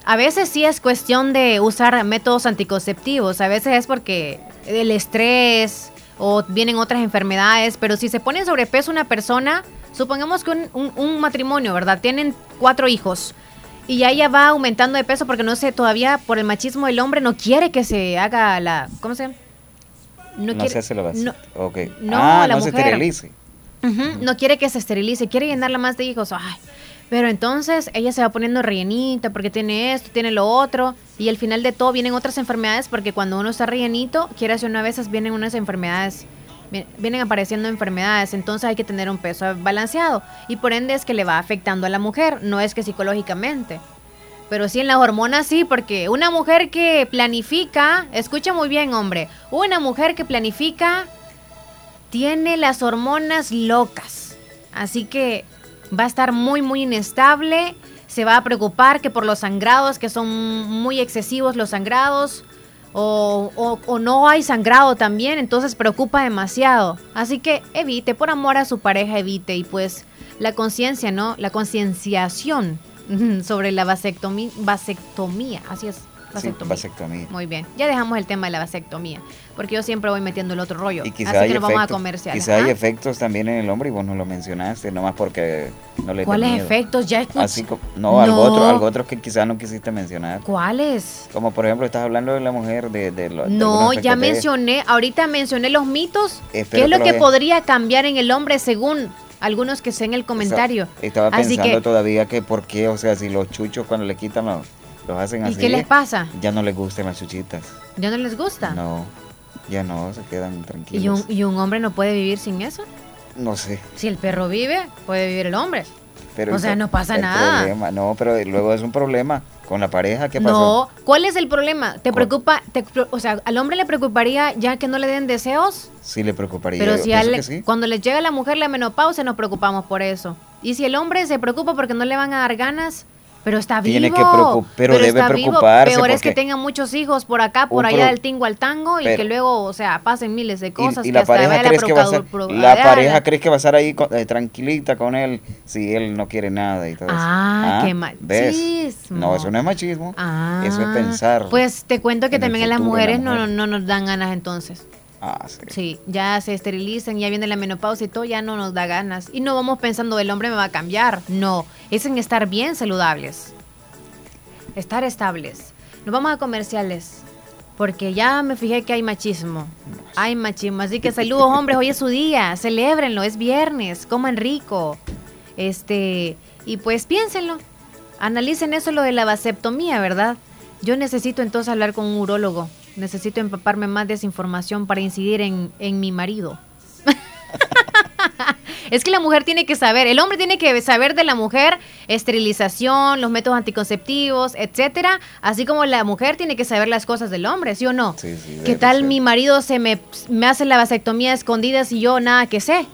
a veces sí es cuestión de usar métodos anticonceptivos, a veces es porque el estrés o vienen otras enfermedades, pero si se pone en sobrepeso una persona, supongamos que un, un matrimonio, ¿verdad? Tienen cuatro hijos y ya ella va aumentando de peso porque no sé, todavía por el machismo del hombre no quiere que se haga la, ¿cómo se llama? no, se hace la No, no ah, no se esterilice. No quiere que se esterilice, quiere llenarla más de hijos. Ay, pero entonces ella se va poniendo rellenita porque tiene esto, tiene lo otro. Y al final de todo vienen otras enfermedades porque cuando uno está rellenito, quiere hacer una vez, vienen unas enfermedades. Vienen apareciendo enfermedades, entonces hay que tener un peso balanceado. Y por ende es que le va afectando a la mujer, no es que psicológicamente. Pero sí en las hormonas sí, porque una mujer que planifica, escucha muy bien hombre, una mujer que planifica tiene las hormonas locas. Así que va a estar muy, muy inestable. Se va a preocupar que por los sangrados, que son muy excesivos los sangrados, o, o, no hay sangrado también, entonces preocupa demasiado. Así que evite, por amor a su pareja, evite. Y pues la conciencia, ¿no? La concienciación sobre la vasectomía, vasectomía, así es. Vasectomía. Muy bien. Ya dejamos el tema de la vasectomía, porque yo siempre voy metiendo el otro rollo. así que nos vamos a comercial. Quizá hay efectos también en el hombre y vos no lo mencionaste, nomás porque no le ¿Cuáles efectos? Ya Así no, algo otro, algo otro que quizá no quisiste mencionar. ¿Cuáles? Como por ejemplo, estás hablando de la mujer de, de, No, ya mencioné, ahorita mencioné los mitos. ¿Qué es lo que podría cambiar en el hombre según algunos que sé en el comentario. estaba pensando todavía que por qué, o sea, si los chuchos cuando le quitan los, los hacen así. ¿Y qué les pasa? Ya no les gustan las chuchitas. ¿Ya no les gusta? No, ya no, se quedan tranquilos. ¿Y un, ¿Y un hombre no puede vivir sin eso? No sé. Si el perro vive, puede vivir el hombre. Pero o sea, no pasa nada. no, pero luego es un problema con la pareja. ¿Qué pasó? No, ¿cuál es el problema? ¿Te preocupa? o sea, ¿al hombre le preocuparía ya que no le den deseos? Sí, le preocuparía. Pero si cuando le llega a la mujer la menopausia, nos preocupamos por eso. Y si el hombre se preocupa porque no le van a dar ganas, pero está vivo. Tiene que pero, debe preocuparse. Peor es que tenga muchos hijos por acá, por allá del tingo al tango y que luego, o sea, pasen miles de cosas. Y, la pareja, crees que va a la pareja crees que va a estar ahí eh, tranquilita con él si él no quiere nada y todo eso. Ah, ¿Ah? qué machismo. No, eso no es machismo. eso es pensar. Pues te cuento que también a las mujeres no, no nos dan ganas entonces. Ah, sí. sí. ya se esterilizan, ya viene la menopausia y todo, ya no nos da ganas. Y no vamos pensando, el hombre me va a cambiar. No, es en estar bien saludables. Estar estables. Nos vamos a comerciales. Porque ya me fijé que hay machismo. Hay machismo. Así que saludos, hombres. Hoy es su día. Celébrenlo. Es viernes. Coman rico. Este. Y pues piénsenlo. Analicen eso lo de la vasectomía, ¿verdad? Yo necesito entonces hablar con un urólogo. Necesito empaparme más de esa información para incidir en, en mi marido. Es que la mujer tiene que saber, el hombre tiene que saber de la mujer esterilización, los métodos anticonceptivos, etcétera, así como la mujer tiene que saber las cosas del hombre, ¿sí o no? Sí, sí, ¿Qué tal mi marido se me, me hace la vasectomía escondida y yo nada que sé?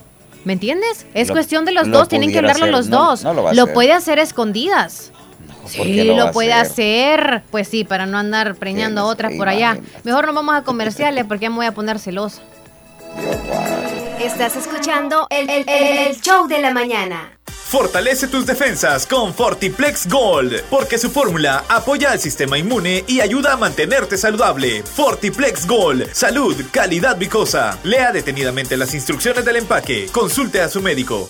¿Me entiendes? Es cuestión de los dos, tienen que hablarlo los dos. lo, puede hacer escondidas. Sí, lo, puede hacer. Pues sí, para no andar preñando a otras por allá. Mejor no vamos a comerciales porque ya me voy a poner celosa. Estás escuchando el, el show de la mañana. Fortalece tus defensas con Fortiplex Gold, porque su fórmula apoya al sistema inmune y ayuda a mantenerte saludable. Fortiplex Gold, salud, calidad vicosa. Lea detenidamente las instrucciones del empaque. Consulte a su médico.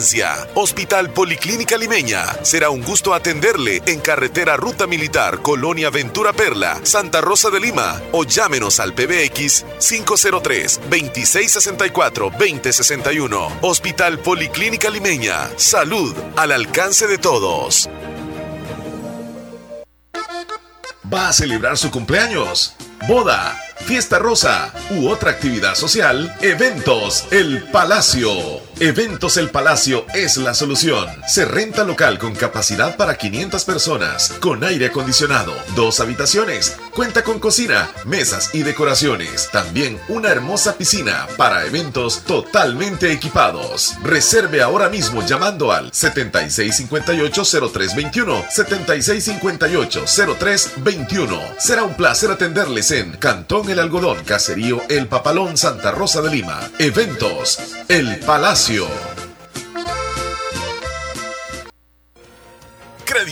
Hospital Policlínica Limeña. Será un gusto atenderle en carretera Ruta Militar, Colonia Ventura Perla, Santa Rosa de Lima o llámenos al PBX 503-2664-2061. Hospital Policlínica Limeña. Salud al alcance de todos. ¿Va a celebrar su cumpleaños? boda, fiesta rosa u otra actividad social, Eventos El Palacio. Eventos El Palacio es la solución. Se renta local con capacidad para 500 personas, con aire acondicionado, dos habitaciones, cuenta con cocina, mesas y decoraciones. También una hermosa piscina para eventos totalmente equipados. Reserve ahora mismo llamando al 7658-0321. 7658-0321. Será un placer atenderles en Cantón El Algodón, Caserío El Papalón, Santa Rosa de Lima. Eventos, El Palacio.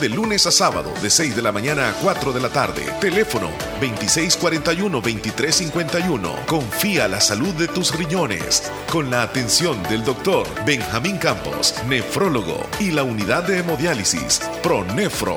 de lunes a sábado de 6 de la mañana a 4 de la tarde. Teléfono 2641-2351. Confía la salud de tus riñones con la atención del doctor Benjamín Campos, nefrólogo y la unidad de hemodiálisis ProNefro.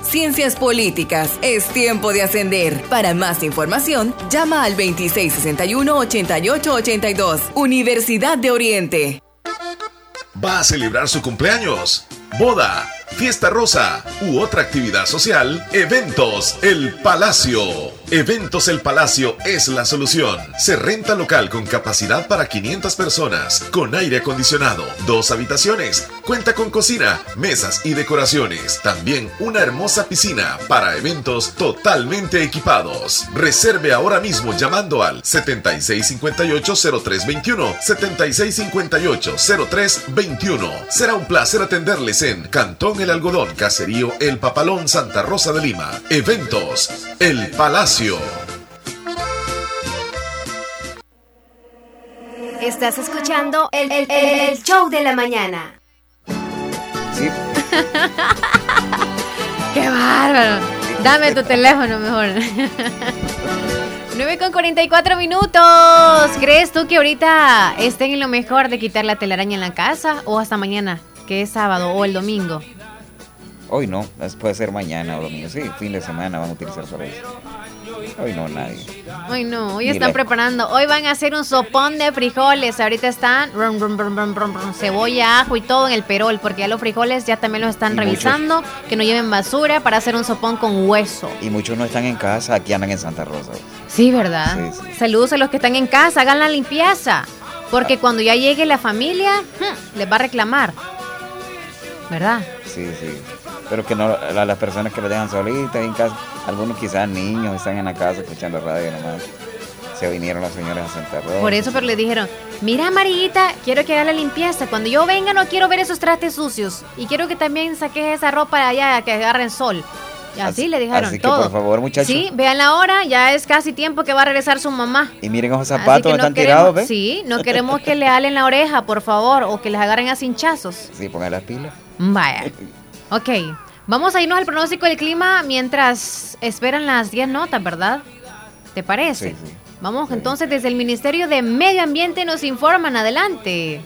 Ciencias Políticas. Es tiempo de ascender. Para más información, llama al 2661-8882. Universidad de Oriente. ¿Va a celebrar su cumpleaños? ¿Boda? Fiesta rosa u otra actividad social, Eventos El Palacio. Eventos El Palacio es la solución. Se renta local con capacidad para 500 personas, con aire acondicionado, dos habitaciones, cuenta con cocina, mesas y decoraciones. También una hermosa piscina para eventos totalmente equipados. Reserve ahora mismo llamando al 7658-0321. 7658-0321. Será un placer atenderles en Cantón El Algodón, Caserío El Papalón, Santa Rosa de Lima. Eventos, El Palacio. Estás escuchando el, el, show de la mañana. Sí. ¡Qué bárbaro! Dame tu teléfono mejor. 9 con 44 minutos. ¿Crees tú que ahorita estén en lo mejor de quitar la telaraña en la casa o hasta mañana, que es sábado o el domingo? Hoy no, puede ser mañana o domingo. Sí, fin de semana van a utilizar solo eso. Hoy no, nadie. Hoy no, hoy están preparando. Hoy van a hacer un sopón de frijoles. Ahorita están cebolla, ajo y todo en el perol, porque ya los frijoles ya también los están revisando, que no lleven basura para hacer un sopón con hueso. Y muchos no están en casa, aquí andan en Santa Rosa. Sí, ¿verdad? Saludos a los que están en casa, hagan la limpieza, porque cuando ya llegue la familia, hmm, les va a reclamar. ¿Verdad? Sí, sí pero que no las personas que lo dejan solitas en casa, algunos quizás niños están en la casa escuchando radio nomás. Se vinieron las señoras a Santa Rosa. Por eso, pero le dijeron, mira amarillita, quiero que haga la limpieza. Cuando yo venga no quiero ver esos trastes sucios. Y quiero que también saques esa ropa de allá, que agarren sol. Y así, le dijeron así todo. Que por favor, muchachos. Sí, vean la hora, ya es casi tiempo que va a regresar su mamá. Y miren esos zapatos, están tirados, ¿ves? Sí, no queremos que le halen la oreja, por favor, o que les agarren a cinchazos. Sí, pongan las pilas. Vaya. Ok, vamos a irnos al pronóstico del clima mientras esperan las 10 notas, ¿verdad? ¿Te parece? Sí, Vamos entonces desde el Ministerio de Medio Ambiente nos informan. Adelante.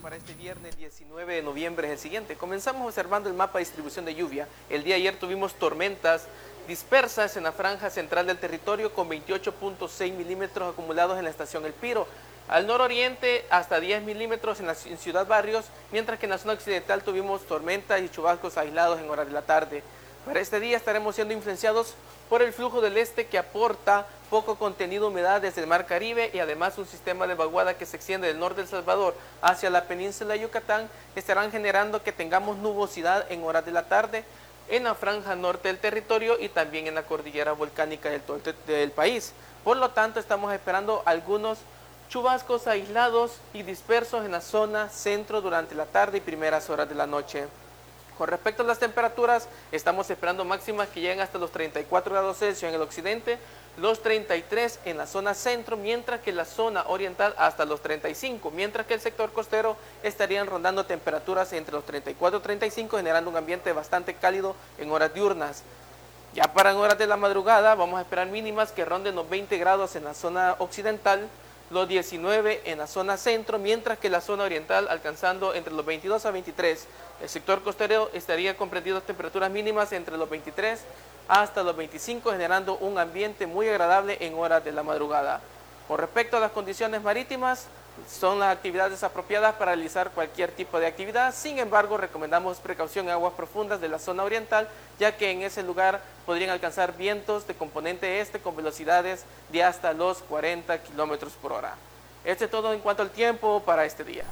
Para este viernes 19 de noviembre es el siguiente. Comenzamos observando el mapa de distribución de lluvia. El día de ayer tuvimos tormentas dispersas en la franja central del territorio con 28.6 milímetros acumulados en la estación El Piro. Al nororiente hasta 10 milímetros en, la, Ciudad Barrios, mientras que en la zona occidental tuvimos tormentas y chubascos aislados en horas de la tarde. Para este día estaremos siendo influenciados por el flujo del este que aporta poco contenido de humedad desde el Mar Caribe y además un sistema de vaguada que se extiende del norte del Salvador hacia la península de Yucatán estarán generando que tengamos nubosidad en horas de la tarde en la franja norte del territorio y también en la cordillera volcánica del, del país. Por lo tanto, estamos esperando algunos chubascos aislados y dispersos en la zona centro durante la tarde y primeras horas de la noche. Con respecto a las temperaturas, estamos esperando máximas que lleguen hasta los 34 grados Celsius en el occidente, los 33 en la zona centro, mientras que la zona oriental hasta los 35, mientras que el sector costero estarían rondando temperaturas entre los 34 y 35, generando un ambiente bastante cálido en horas diurnas. Ya para horas de la madrugada vamos a esperar mínimas que ronden los 20 grados en la zona occidental, los 19 en la zona centro, mientras que la zona oriental alcanzando entre los 22 a 23. El sector costero estaría comprendiendo temperaturas mínimas entre los 23 hasta los 25, generando un ambiente muy agradable en horas de la madrugada. Con respecto a las condiciones marítimas, son las actividades apropiadas para realizar cualquier tipo de actividad. Sin embargo, recomendamos precaución en aguas profundas de la zona oriental, ya que en ese lugar podrían alcanzar vientos de componente este con velocidades de hasta los 40 kilómetros por hora. Este es todo en cuanto al tiempo para este día.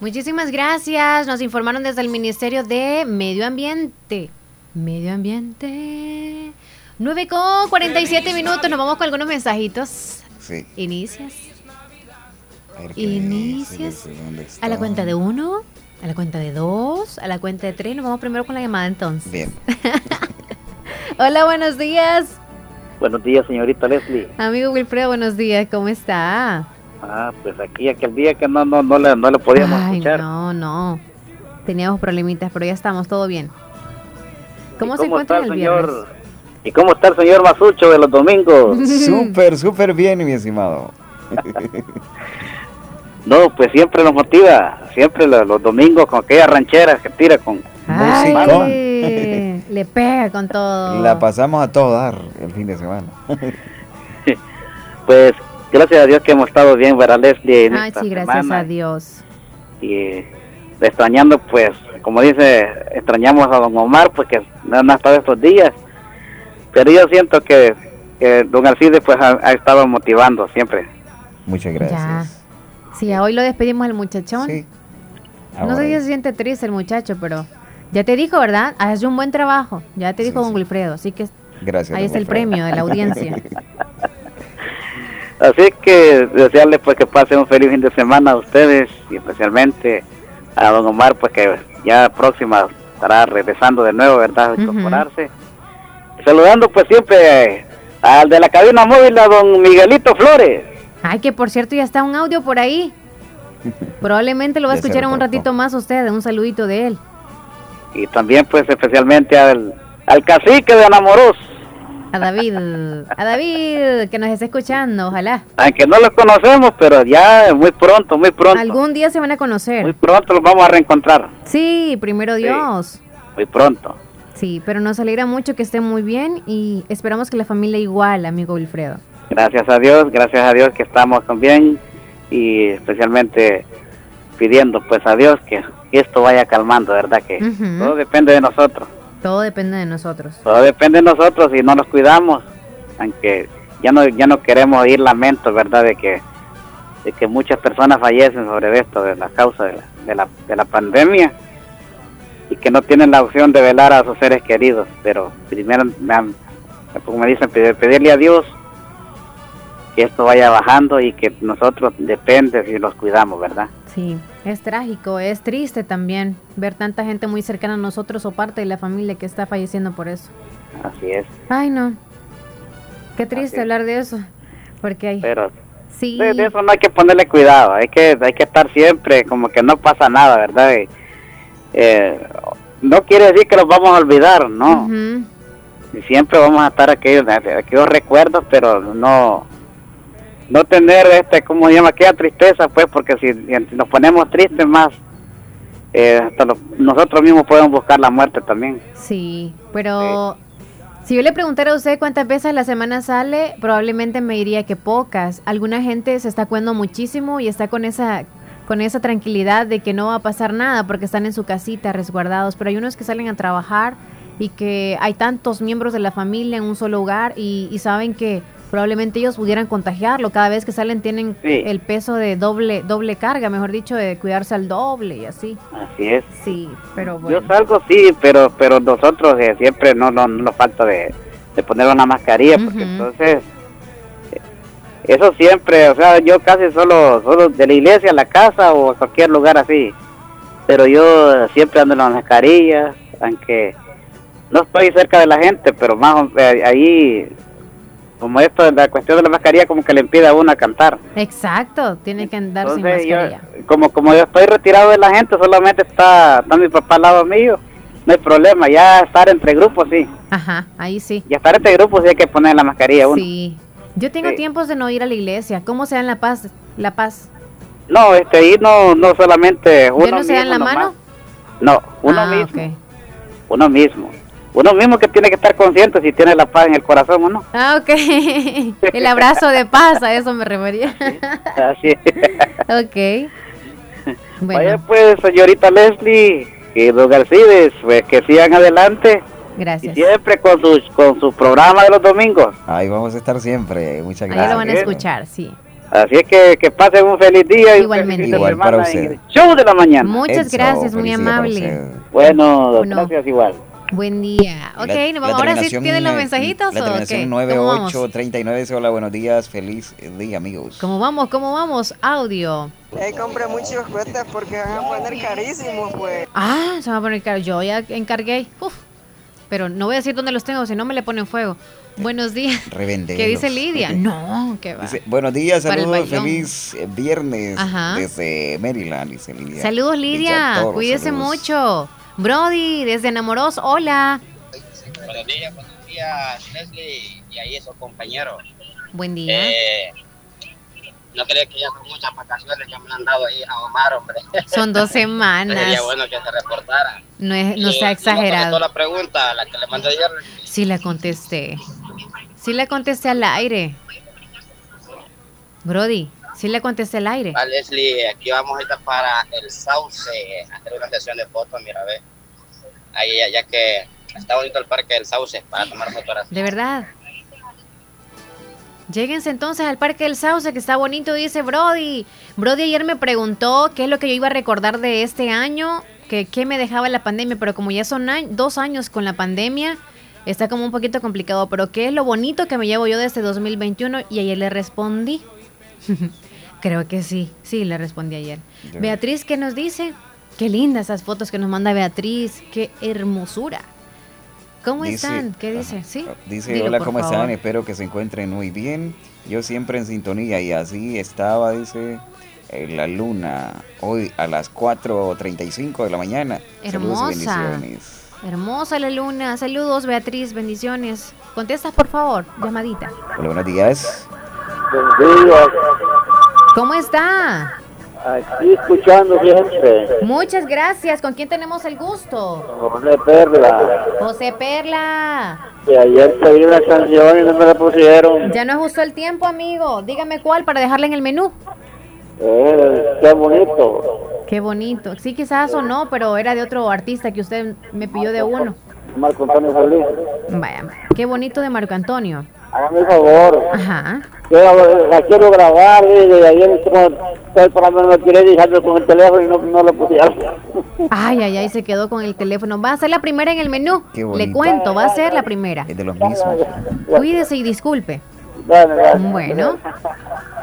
Muchísimas gracias. Nos informaron desde el Ministerio de Medio Ambiente. Medio Ambiente. 9 con 47 minutos. Nos vamos con algunos mensajitos. Sí. Inicias. Inicias. A la cuenta de uno, a la cuenta de dos, a la cuenta de tres. Nos vamos primero con la llamada entonces. Bien. Hola, buenos días. Buenos días, señorita Leslie. Amigo Wilfredo, buenos días, ¿cómo está? Ah, pues aquí aquel día que no no no le, no le podíamos Ay, escuchar. No, no. Teníamos problemitas, pero ya estamos, todo bien. ¿Cómo, se encuentra el señor? ¿Y cómo está el señor Masucho de los domingos? súper, súper bien, mi estimado. no, pues siempre nos motiva, siempre los, domingos con aquella ranchera que tira con... Ay, le pega con todo. La pasamos a todo dar el fin de semana. pues gracias a Dios que hemos estado bien, ¿verdad, Leslie? Ay, sí, gracias a Dios. Y extrañando, pues, como dice, extrañamos a don Omar, porque no ha estado estos días. Pero yo siento que, don Alcide, pues, ha, estado motivando siempre. Muchas gracias. Ya. Sí, hoy lo despedimos al muchachón. Sí. No sé si se siente triste el muchacho, pero ya te dijo, ¿verdad? Has hecho un buen trabajo. Ya te dijo don Wilfredo, así que Gracias, ahí es el premio de la audiencia. Así que desearles pues que pasen un feliz fin de semana a ustedes y especialmente a don Omar pues que ya próxima estará regresando de nuevo, ¿verdad? A incorporarse. Saludando pues siempre al de la cabina móvil, a don Miguelito Flores. Ay, que por cierto ya está un audio por ahí. Probablemente lo va a escuchar en un ratito más usted, un saludito de él. Y también pues especialmente al, al cacique de Anamoros. A David, a David, que nos esté escuchando, ojalá. Aunque no los conocemos, pero ya muy pronto, muy pronto. Algún día se van a conocer. Muy pronto los vamos a reencontrar. Sí, primero Dios. muy pronto. Sí, pero nos alegra mucho que esté muy bien y esperamos que la familia igual, amigo Wilfredo. Gracias a Dios, gracias a Dios que estamos bien y especialmente pidiendo pues a Dios que esto vaya calmando, ¿verdad? Que todo depende de nosotros. Todo depende de nosotros. Todo depende de nosotros y no nos cuidamos, aunque ya no ya no queremos oír lamentos, ¿verdad? De que de que muchas personas fallecen sobre esto de la causa de la, de la, de la pandemia y que no tienen la opción de velar a sus seres queridos, pero primero como me dicen pedirle a Dios que esto vaya bajando y que nosotros depende si los cuidamos, ¿verdad? Sí, es trágico, es triste también ver tanta gente muy cercana a nosotros o parte de la familia que está falleciendo por eso. Así es. Ay, no. Qué triste hablar de eso, porque hay... Pero sí. de, eso no hay que ponerle cuidado, hay que, hay que estar siempre como que no pasa nada, ¿verdad? Eh, no quiere decir que los vamos a olvidar, ¿no? Y siempre vamos a estar aquellos, aquellos recuerdos, pero no no tener este como se llama aquella tristeza pues porque si, nos ponemos tristes más eh, hasta nosotros mismos podemos buscar la muerte también. Sí pero si yo le preguntara a usted cuántas veces a la semana sale probablemente me diría que pocas. Alguna gente se está cuidando muchísimo y está con esa con esa tranquilidad de que no va a pasar nada porque están en su casita resguardados pero hay unos que salen a trabajar y que hay tantos miembros de la familia en un solo hogar y, y saben que probablemente ellos pudieran contagiarlo. Cada vez que salen tienen el peso de doble doble carga, mejor dicho, de cuidarse al doble y así. Así es. Sí, pero bueno. Yo salgo, sí, pero pero nosotros eh, siempre no, no, nos falta de, poner una mascarilla, porque entonces eh, eso siempre, o sea, yo casi solo, solo de la iglesia a la casa o a cualquier lugar así, pero yo siempre ando en las mascarillas, aunque no estoy cerca de la gente, pero más eh, ahí como esto, la cuestión de la mascarilla como que le impide a uno a cantar. Exacto, tiene que andar sin mascarilla. como, como yo estoy retirado de la gente, solamente está, está mi papá al lado mío, no hay problema, ya estar entre grupos sí. Ajá, ahí sí. Ya estar entre grupos sí hay que poner la mascarilla uno. Sí. Yo tengo tiempos de no ir a la iglesia. ¿Cómo se da en La Paz? La Paz. No, este ahí no, no solamente uno no se da en la mano? No, uno ah, mismo. Uno mismo uno mismo que tiene que estar consciente si tiene la paz en el corazón o no. Ah, ok. El abrazo de paz, a eso me refería. Así Ok. Bueno. Vaya pues, señorita Leslie y don Garcides, pues que sigan adelante. Gracias. Y siempre con su, con su programa de los domingos. Ahí vamos a estar siempre. Muchas gracias. Ahí lo van a escuchar, sí. Así es que, que pasen un feliz día. Igualmente. Y un feliz para usted. Show de la mañana. Muchas gracias, muy amable. Bueno, gracias igual. Buen día. Ok, ahora sí tienen los mensajitos. La terminación 9839 hola, buenos días, feliz día, amigos. ¿Cómo vamos? ¿Cómo vamos? Audio. Eh, compré muchos cohetes porque van a poner carísimos, pues. Ah, se van a poner caros. Yo ya encargué. Uf, pero no voy a decir dónde los tengo, si no me le ponen fuego. Buenos días. ¿Qué dice Lidia? No, que va. buenos días, saludos, feliz viernes desde Maryland, dice Lidia. Saludos, Lidia. Cuídese mucho. Brody, desde Enamoros, hola. Buenos días, buenos días, Leslie y ahí esos compañeros. Buen día. Eh, no crees que ya son muchas vacaciones que me han dado ahí a Omar, hombre. Son dos semanas. Sería bueno que se reportara. No, es, no se ha exagerado. la pregunta, la que le mandé ayer. Sí la contesté. Sí le contesté al aire. Brody, sí le contesté al aire. Leslie, aquí vamos a estar para el sauce, hacer una sesión de fotos, mira, ve. Ahí, ya que está bonito el parque del sauce para tomar fotografías. De verdad. Lléguense entonces al Parque del Sauce, que está bonito, dice Brody. Brody ayer me preguntó qué es lo que yo iba a recordar de este año, que qué me dejaba la pandemia, pero como ya son dos años con la pandemia, está como un poquito complicado. Pero qué es lo bonito que me llevo yo de este 2021 y ayer le respondí. Creo que sí, sí, le respondí ayer. Beatriz, ¿qué nos dice? Qué lindas esas fotos que nos manda Beatriz, qué hermosura. ¿Cómo están? ¿Qué dice? ¿Sí? Dice, hola, ¿cómo están? Espero que se encuentren muy bien. Yo siempre en sintonía y así estaba, dice, la luna hoy a las 4.35 de la mañana. Hermosa. bendiciones. Hermosa la luna. Saludos, Beatriz. Bendiciones. Contesta, por favor, llamadita. Hola, buenos días. Buenos días. ¿Cómo está? Aquí escuchando siempre. Muchas gracias. ¿Con quién tenemos el gusto? José Perla. José Perla. Y ayer pedí una canción y no me la pusieron. Ya no es justo el tiempo, amigo. Dígame cuál para dejarla en el menú. Eh, qué bonito. Qué bonito. Sí, quizás o no, pero era de otro artista que usted me pidió de uno. Marco Antonio Solís. Vaya, qué bonito de Marco Antonio. Hágame el favor. Ajá. Yo la quiero grabar y ayer estoy para no lo quiere dejarlo con el teléfono y no, no lo pusieron. Ay, ay, ay, se quedó con el teléfono. Va a ser la primera en el menú. Le cuento, va a ser la primera. Es de los mismos. Cuídese y disculpe. Bueno.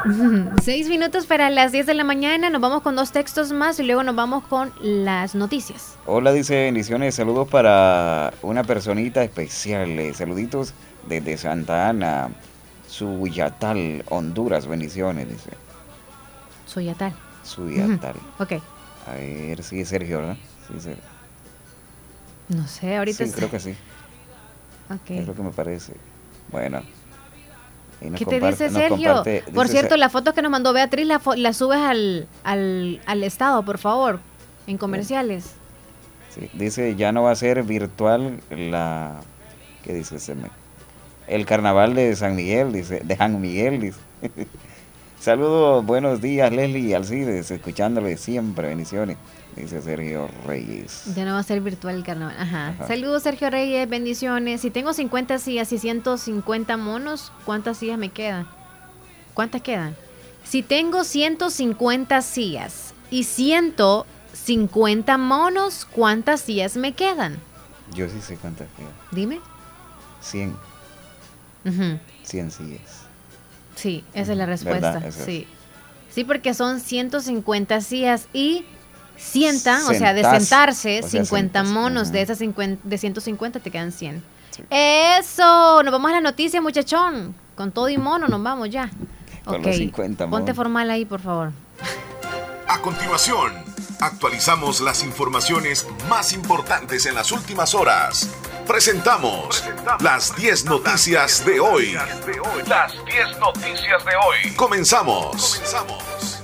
Seis minutos para las 10 de la mañana. Nos vamos con dos textos más y luego nos vamos con las noticias. Hola, dice bendiciones. Saludos para una personita especial. Eh, saluditos desde Santa Ana, Suyatal, Honduras. Bendiciones, dice. Suyatal. Suyatal. Ok. A ver, sí, Sergio, ¿verdad? Sí, Sergio. No sé, ahorita. Sí, creo que sí. Ok. Es lo que me parece. Bueno. ¿Qué te dice Sergio? por cierto, la foto que nos mandó Beatriz la, la subes al, al, al, estado, por favor, en comerciales. Sí, dice, ya no va a ser virtual la... ¿Qué dice ese? El carnaval de San Miguel, dice, de San Miguel, dice. Saludos, buenos días Leslie y Alcides, escuchándole siempre, bendiciones dice Sergio Reyes. Ya no va a ser virtual el carnaval. Ajá. Saludos, Sergio Reyes, bendiciones. Si tengo 50 sillas y 150 monos, ¿cuántas sillas me quedan? ¿Cuántas quedan? Si tengo 150 sillas y 150 monos, ¿cuántas sillas me quedan? Yo sí sé cuántas quedan. Dime. 100. 100 sillas. Sí, esa es la respuesta. Sí. Sí, porque son 150 sillas y sientan, o sea, de sentarse, 50 monos, de esas 50, de 150 te quedan 100. Eso, nos vamos a la noticia, muchachón. Con todo y mono nos vamos ya. Con los 50 Ponte formal ahí, por favor. A continuación, actualizamos las informaciones más importantes en las últimas horas. Presentamos, las 10 noticias, de hoy. Las 10 noticias de hoy. Comenzamos. Comenzamos.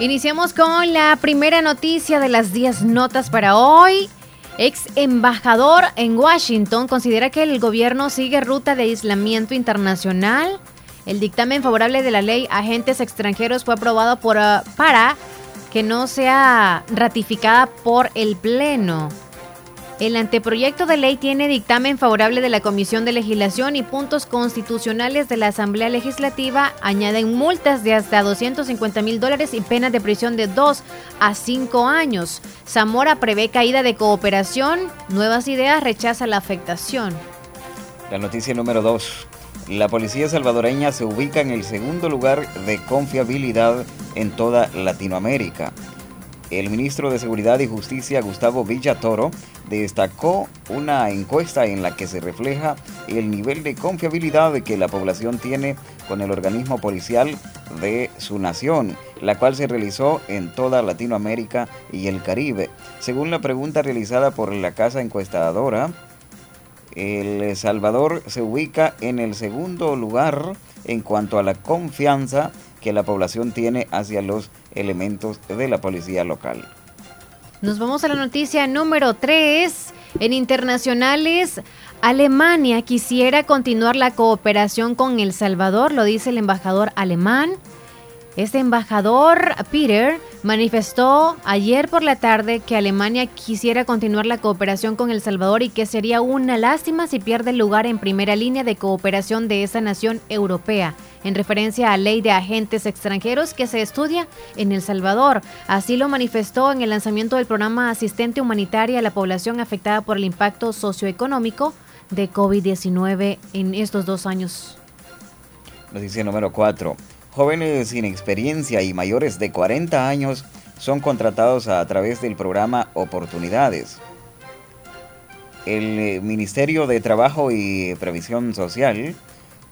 Iniciamos con la primera noticia de las 10 notas para hoy. Ex embajador en Washington considera que el gobierno sigue ruta de aislamiento internacional. El dictamen favorable de la ley agentes extranjeros fue aprobado por, ah, para que no sea ratificada por el Pleno. El anteproyecto de ley tiene dictamen favorable de la Comisión de Legislación y puntos constitucionales de la Asamblea Legislativa. Añaden multas de hasta 250 mil dólares y penas de prisión de 2 a 5 años. Zamora prevé caída de cooperación. Nuevas ideas rechaza la afectación. La noticia número 2. La policía salvadoreña se ubica en el segundo lugar de confiabilidad en toda Latinoamérica. El ministro de Seguridad y Justicia, Gustavo Villatoro, destacó una encuesta en la que se refleja el nivel de confiabilidad que la población tiene con el organismo policial de su nación, la cual se realizó en toda Latinoamérica y el Caribe. Según la pregunta realizada por la casa encuestadora, El Salvador se ubica en el segundo lugar en cuanto a la confianza que la población tiene hacia los elementos de la policía local. Nos vamos a la noticia número 3. En internacionales, Alemania quisiera continuar la cooperación con El Salvador, lo dice el embajador alemán. Este embajador, Peter, manifestó ayer por la tarde que Alemania quisiera continuar la cooperación con El Salvador y que sería una lástima si pierde el lugar en primera línea de cooperación de esa nación europea, en referencia a ley de agentes extranjeros que se estudia en El Salvador. Así lo manifestó en el lanzamiento del programa Asistente Humanitaria a la población afectada por el impacto socioeconómico de COVID-19 en estos dos años. Noticia número 4. Jóvenes sin experiencia y mayores de 40 años son contratados a través del programa Oportunidades. El eh, Ministerio de Trabajo y Previsión Social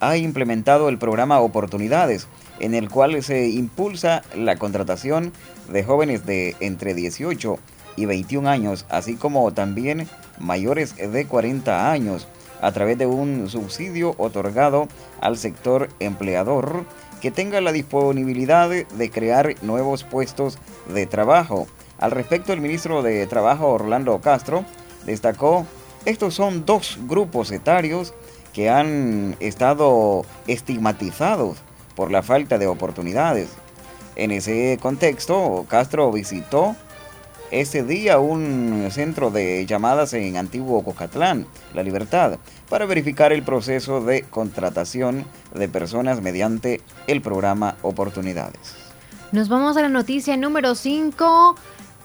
ha implementado el programa Oportunidades, en el cual se impulsa la contratación de jóvenes de entre 18 y 21 años, así como también mayores de 40 años, a través de un subsidio otorgado al sector empleador que tenga la disponibilidad de crear nuevos puestos de trabajo. Al respecto, el ministro de Trabajo Orlando Castro destacó, estos son dos grupos etarios que han estado estigmatizados por la falta de oportunidades. En ese contexto, Castro visitó ese día un centro de llamadas en Antiguo Cocatlán, La Libertad, para verificar el proceso de contratación de personas mediante el programa Oportunidades. Nos vamos a la noticia número 5.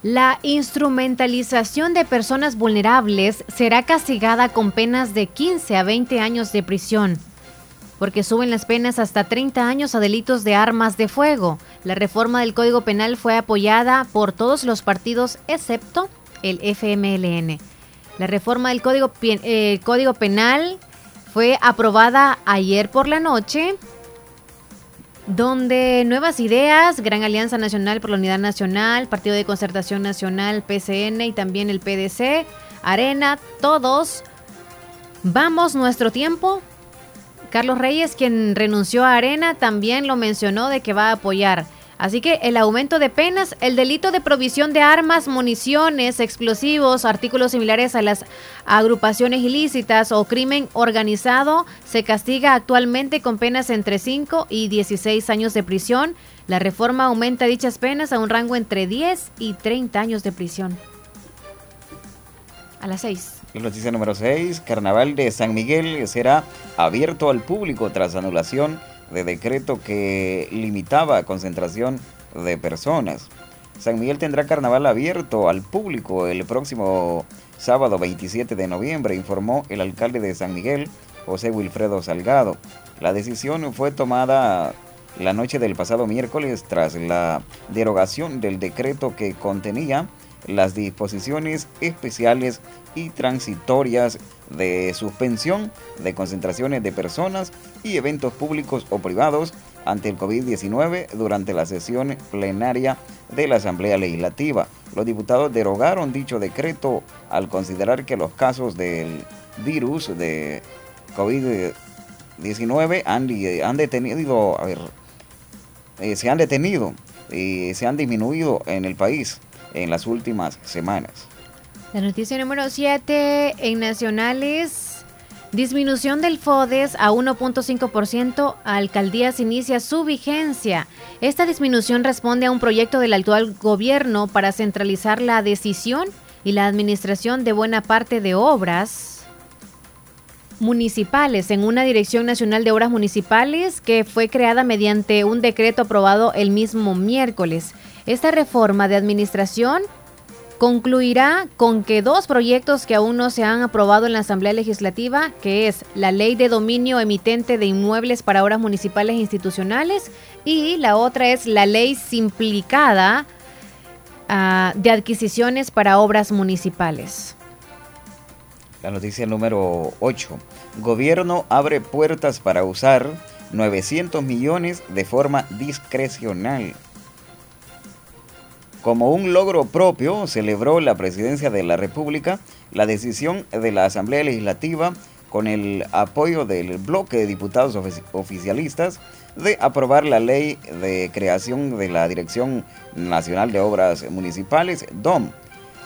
La instrumentalización de personas vulnerables será castigada con penas de 15 a 20 años de prisión porque suben las penas hasta 30 años a delitos de armas de fuego. La reforma del Código Penal fue apoyada por todos los partidos excepto el FMLN. La reforma del Código, eh, Código Penal fue aprobada ayer por la noche donde Nuevas Ideas, Gran Alianza Nacional por la Unidad Nacional, Partido de Concertación Nacional, PCN y también el PDC, Arena, todos, vamos nuestro tiempo, Carlos Reyes, quien renunció a Arena, también lo mencionó de que va a apoyar. Así que el aumento de penas, el delito de provisión de armas, municiones, explosivos, artículos similares a las agrupaciones ilícitas o crimen organizado se castiga actualmente con penas entre 5 y 16 años de prisión. La reforma aumenta dichas penas a un rango entre 10 y 30 años de prisión. A las 6. Noticia número 6. Carnaval de San Miguel será abierto al público tras anulación de decreto que limitaba concentración de personas. San Miguel tendrá carnaval abierto al público el próximo sábado 27 de noviembre, informó el alcalde de San Miguel, José Wilfredo Salgado. La decisión fue tomada la noche del pasado miércoles tras la derogación del decreto que contenía las disposiciones especiales y transitorias de suspensión de concentraciones de personas y eventos públicos o privados ante el COVID-19 durante la sesión plenaria de la Asamblea Legislativa. Los diputados derogaron dicho decreto al considerar que los casos del virus de COVID-19 han, detenido, a ver, eh, se han detenido y se han disminuido en el país en las últimas semanas. La noticia número 7 en nacionales. Disminución del FODES a 1.5%, alcaldías inicia su vigencia. Esta disminución responde a un proyecto del actual gobierno para centralizar la decisión y la administración de buena parte de obras municipales en una Dirección Nacional de Obras Municipales que fue creada mediante un decreto aprobado el mismo miércoles. Esta reforma de administración concluirá con que dos proyectos que aún no se han aprobado en la Asamblea Legislativa, que es la Ley de Dominio Emitente de Inmuebles para Obras Municipales e Institucionales y la otra es la Ley Simplicada ah, de adquisiciones para obras municipales. La noticia número 8. Gobierno abre puertas para usar 900 millones de forma discrecional. Como un logro propio, celebró la Presidencia de la República la decisión de la Asamblea Legislativa con el apoyo del bloque de diputados oficialistas de aprobar la ley de creación de la Dirección Nacional de Obras Municipales, DOM.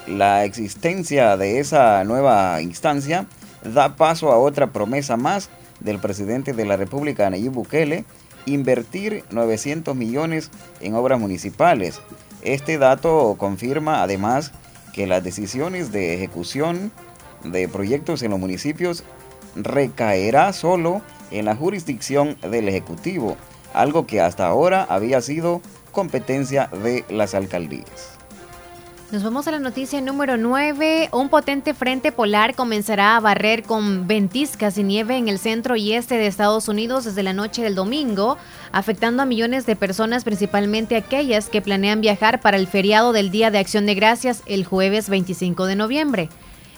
La existencia de esa nueva instancia da paso a otra promesa más del presidente de la República, Nayib Bukele, invertir 900 millones en obras municipales. Este dato confirma además que las decisiones de ejecución de proyectos en los municipios recaerá solo en la jurisdicción del Ejecutivo, algo que hasta ahora había sido competencia de las alcaldías. Nos vamos a la noticia número 9. Un potente frente polar comenzará a barrer con ventiscas y nieve en el centro y este de Estados Unidos desde la noche del domingo, afectando a millones de personas, principalmente aquellas que planean viajar para el feriado del Día de Acción de Gracias el jueves 25 de noviembre.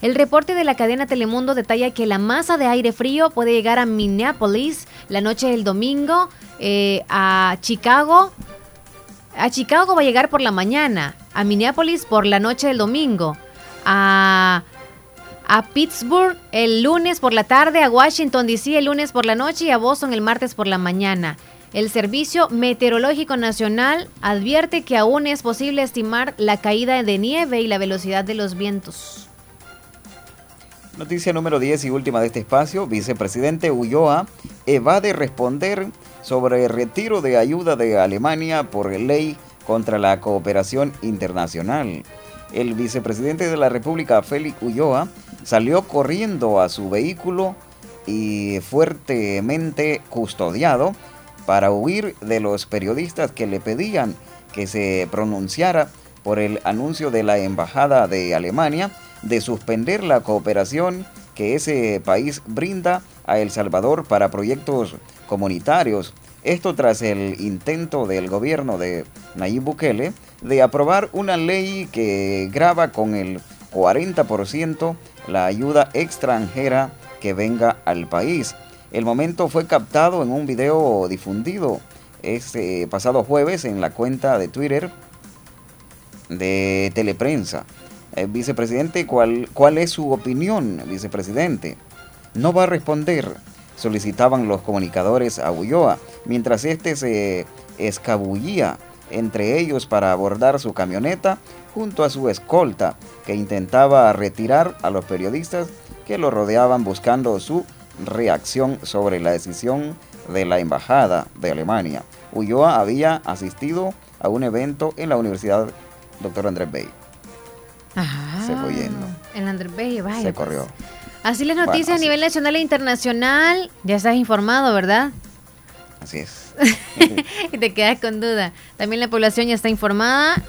El reporte de la cadena Telemundo detalla que la masa de aire frío puede llegar a Minneapolis la noche del domingo, eh, a Chicago. A Chicago va a llegar por la mañana, a Minneapolis por la noche del domingo, a, a Pittsburgh el lunes por la tarde, a Washington DC el lunes por la noche y a Boston el martes por la mañana. El Servicio Meteorológico Nacional advierte que aún es posible estimar la caída de nieve y la velocidad de los vientos. Noticia número 10 y última de este espacio. Vicepresidente Ulloa evade responder sobre el retiro de ayuda de Alemania por ley contra la cooperación internacional. El vicepresidente de la República, Félix Ulloa, salió corriendo a su vehículo y fuertemente custodiado para huir de los periodistas que le pedían que se pronunciara por el anuncio de la Embajada de Alemania de suspender la cooperación que ese país brinda a El Salvador para proyectos comunitarios esto tras el intento del gobierno de Nayib Bukele de aprobar una ley que graba con el 40% la ayuda extranjera que venga al país. El momento fue captado en un video difundido este pasado jueves en la cuenta de Twitter de Teleprensa. El vicepresidente, ¿cuál, ¿cuál es su opinión, vicepresidente? No va a responder solicitaban los comunicadores a Ulloa, mientras este se escabullía entre ellos para abordar su camioneta junto a su escolta, que intentaba retirar a los periodistas que lo rodeaban buscando su reacción sobre la decisión de la Embajada de Alemania. Ulloa había asistido a un evento en la Universidad Dr. Andrés Bey. se fue yendo. En Andrés Bey, vaya. Se corrió. Pues. Así las noticias a nivel nacional e internacional. Ya estás informado, ¿verdad? Así es. y te quedas con duda. También la población ya está informada.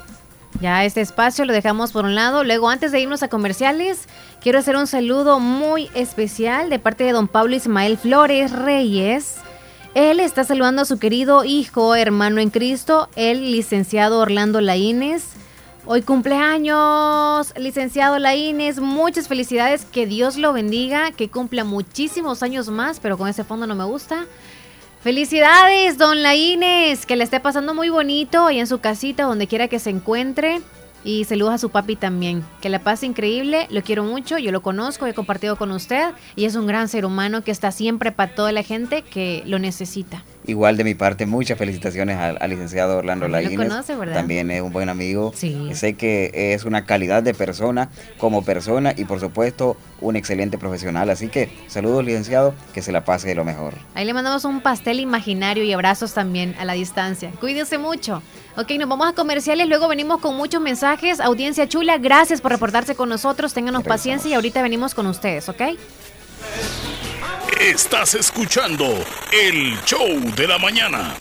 Ya este espacio lo dejamos por un lado. Luego, antes de irnos a comerciales, quiero hacer un saludo muy especial de parte de don Pablo Ismael Flores Reyes. Él está saludando a su querido hijo, hermano en Cristo, el licenciado Orlando Laínez Hoy cumpleaños, licenciado Laínez, muchas felicidades, que Dios lo bendiga, que cumpla muchísimos años más, pero con ese fondo no me gusta. Felicidades, don Laínez, que le esté pasando muy bonito ahí en su casita, donde quiera que se encuentre. Y saludos a su papi también. Que la pase increíble, lo quiero mucho, yo lo conozco, he compartido con usted y es un gran ser humano que está siempre para toda la gente que lo necesita. Igual de mi parte, muchas felicitaciones al, licenciado Orlando Laínez. También es un buen amigo. Sí. Sé que es una calidad de persona como persona y por supuesto un excelente profesional. Así que saludos licenciado, que se la pase de lo mejor. Ahí le mandamos un pastel imaginario y abrazos también a la distancia. Cuídese mucho. Ok, nos vamos a comerciales, luego venimos con muchos mensajes. Audiencia chula, gracias por reportarse con nosotros. Ténganos paciencia y ahorita venimos con ustedes, ¿ok? Estás escuchando el show de la mañana.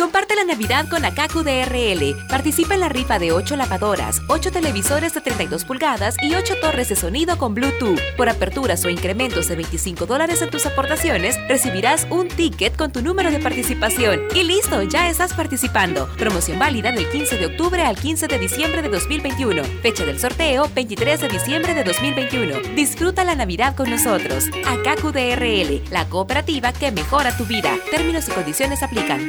Comparte la Navidad con la KQDRL. Participa en la rifa de 8 lavadoras, 8 televisores de 32 pulgadas y 8 torres de sonido con Bluetooth. Por aperturas o incrementos de 25 dólares en tus aportaciones, recibirás un ticket con tu número de participación. Y listo, ya estás participando. Promoción válida del 15 de octubre al 15 de diciembre de 2021. Fecha del sorteo 23 de diciembre de 2021. Disfruta la Navidad con nosotros. AKQDRL, la cooperativa que mejora tu vida. Términos y condiciones aplican.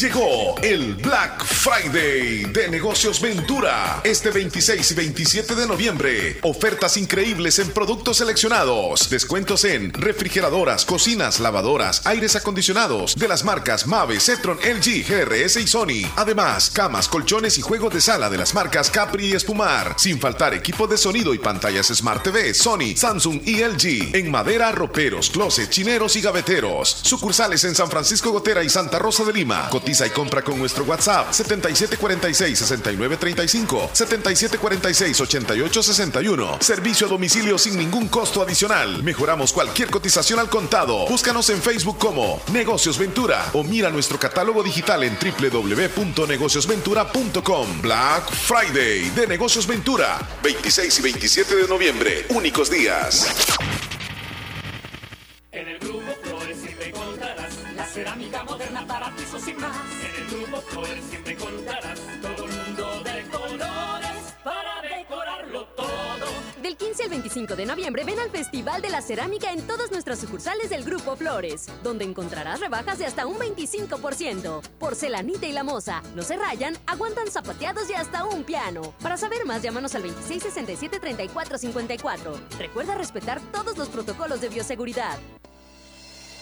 Llegó el Black Friday de Negocios Ventura. Este 26 y 27 de noviembre. Ofertas increíbles en productos seleccionados. Descuentos en refrigeradoras, cocinas, lavadoras, aires acondicionados de las marcas Mave, Cetron, LG, GRS y Sony. Además, camas, colchones y juegos de sala de las marcas Capri y Espumar. Sin faltar equipo de sonido y pantallas Smart TV, Sony, Samsung y LG. En madera, roperos, closet, chineros y gaveteros. Sucursales en San Francisco Gotera y Santa Rosa de Lima y compra con nuestro WhatsApp 7746-6935, 7746-8861. Servicio a domicilio sin ningún costo adicional. Mejoramos cualquier cotización al contado. Búscanos en Facebook como Negocios Ventura o mira nuestro catálogo digital en www.negociosventura.com. Black Friday de Negocios Ventura, 26 y 27 de noviembre, únicos días. En el grupo cerámica moderna para pisos sin más. En el grupo Flores siempre encontrarás todo el mundo de colores para decorarlo todo. Del 15 al 25 de noviembre ven al Festival de la Cerámica en todas nuestras sucursales del Grupo Flores, donde encontrarás rebajas de hasta un 25%. Porcelanita y la moza, no se rayan, aguantan zapateados y hasta un piano. Para saber más, llámanos al 2667-3454. Recuerda respetar todos los protocolos de bioseguridad.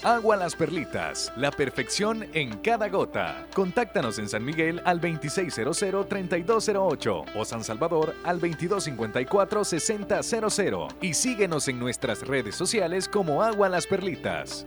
Agua Las Perlitas, la perfección en cada gota. Contáctanos en San Miguel al 2600-3208 o San Salvador al 2254-6000 y síguenos en nuestras redes sociales como Agua Las Perlitas.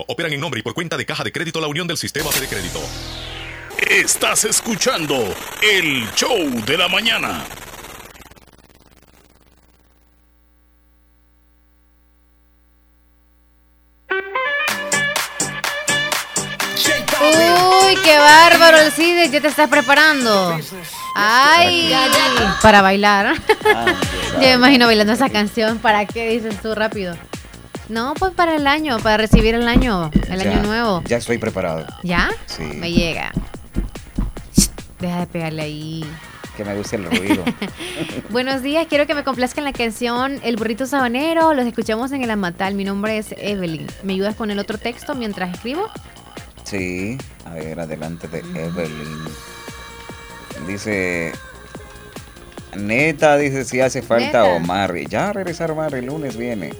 operan en nombre y por cuenta de Caja de Crédito La Unión del Sistema de Crédito. Estás escuchando el show de la mañana. Uy, qué bárbaro el CIDE, ya te estás preparando. Ay, para bailar. Yo me imagino bailando esa canción. ¿Para qué dices tú rápido? No, pues para el año, para recibir el año, el año nuevo. Ya estoy preparado. ¿Ya? Sí. Me llega. Deja de pegarle ahí. Que me guste el ruido. Buenos días, quiero que me complazcan la canción El burrito sabanero. Los escuchamos en el Amatal. Mi nombre es Evelyn. ¿Me ayudas con el otro texto mientras escribo? Sí, a ver, adelante de Evelyn. Dice, neta, dice si hace falta Omar. Ya regresar Omar, el lunes viene.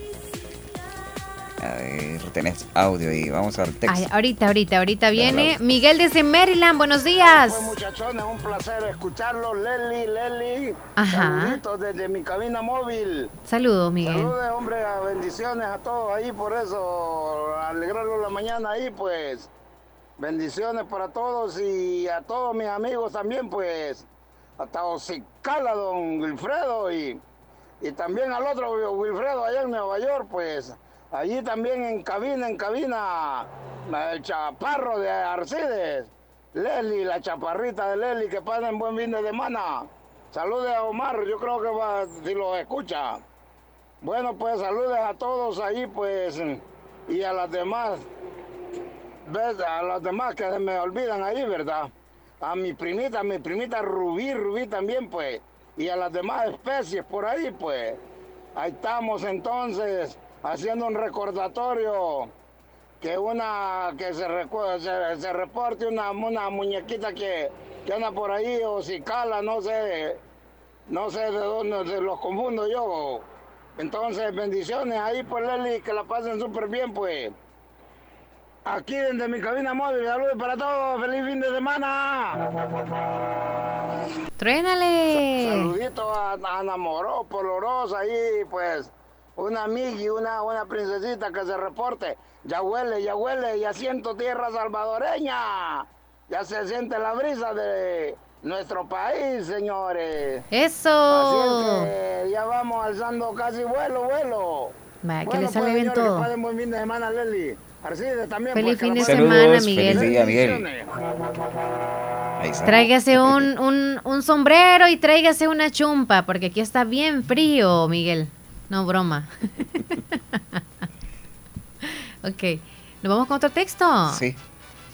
A ver, tenés audio ahí, vamos al texto. ahorita, ahorita, ahorita viene Miguel desde Maryland, buenos días. Pues muchachones, un placer escucharlo, Leli, Leli. Ajá. Saluditos desde mi cabina móvil. Saludos, Miguel. Saludos, hombre, bendiciones a todos ahí, por eso, alegrarlo la mañana ahí, pues. Bendiciones para todos y a todos mis amigos también, pues. Hasta Osicala, don Wilfredo, y, y también al otro Wilfredo allá en Nueva York, pues. Allí también en cabina, en cabina, el chaparro de Arcides. Leli, la chaparrita de Leli, que en buen fin de semana. Saludes a Omar, yo creo que va, si lo escucha. Bueno, pues saludes a todos ahí, pues, y a las demás ¿ves? A los demás que se me olvidan ahí, ¿verdad? A mi primita, a mi primita Rubí, Rubí también, pues. Y a las demás especies por ahí, pues. Ahí estamos entonces haciendo un recordatorio que una que se, se, se reporte una, una muñequita que, que, anda por ahí o si cala, no sé, no sé de dónde se los confundo yo. Entonces, bendiciones ahí, pues Leli, que la pasen súper bien, pues. Aquí desde mi cabina móvil, saludos para todos, feliz fin de semana. Truénale. Saludito a, Ana Moró, Polorosa ahí, pues, una amiga una, una princesita que se reporte. Ya huele, ya huele, ya siento tierra salvadoreña. Ya se siente la brisa de nuestro país, señores. Eso. Así es que ya vamos alzando casi vuelo, vuelo. Vaya, que le sale pues, bien todo. Que buen fin de semana, Leli. Feliz fin de semana, Miguel. Feliz día, Miguel. Tráigase un, un, un, sombrero y tráigase una chumpa, porque aquí está bien frío, Miguel. No, broma. ok. ¿Nos vamos con otro texto? Sí.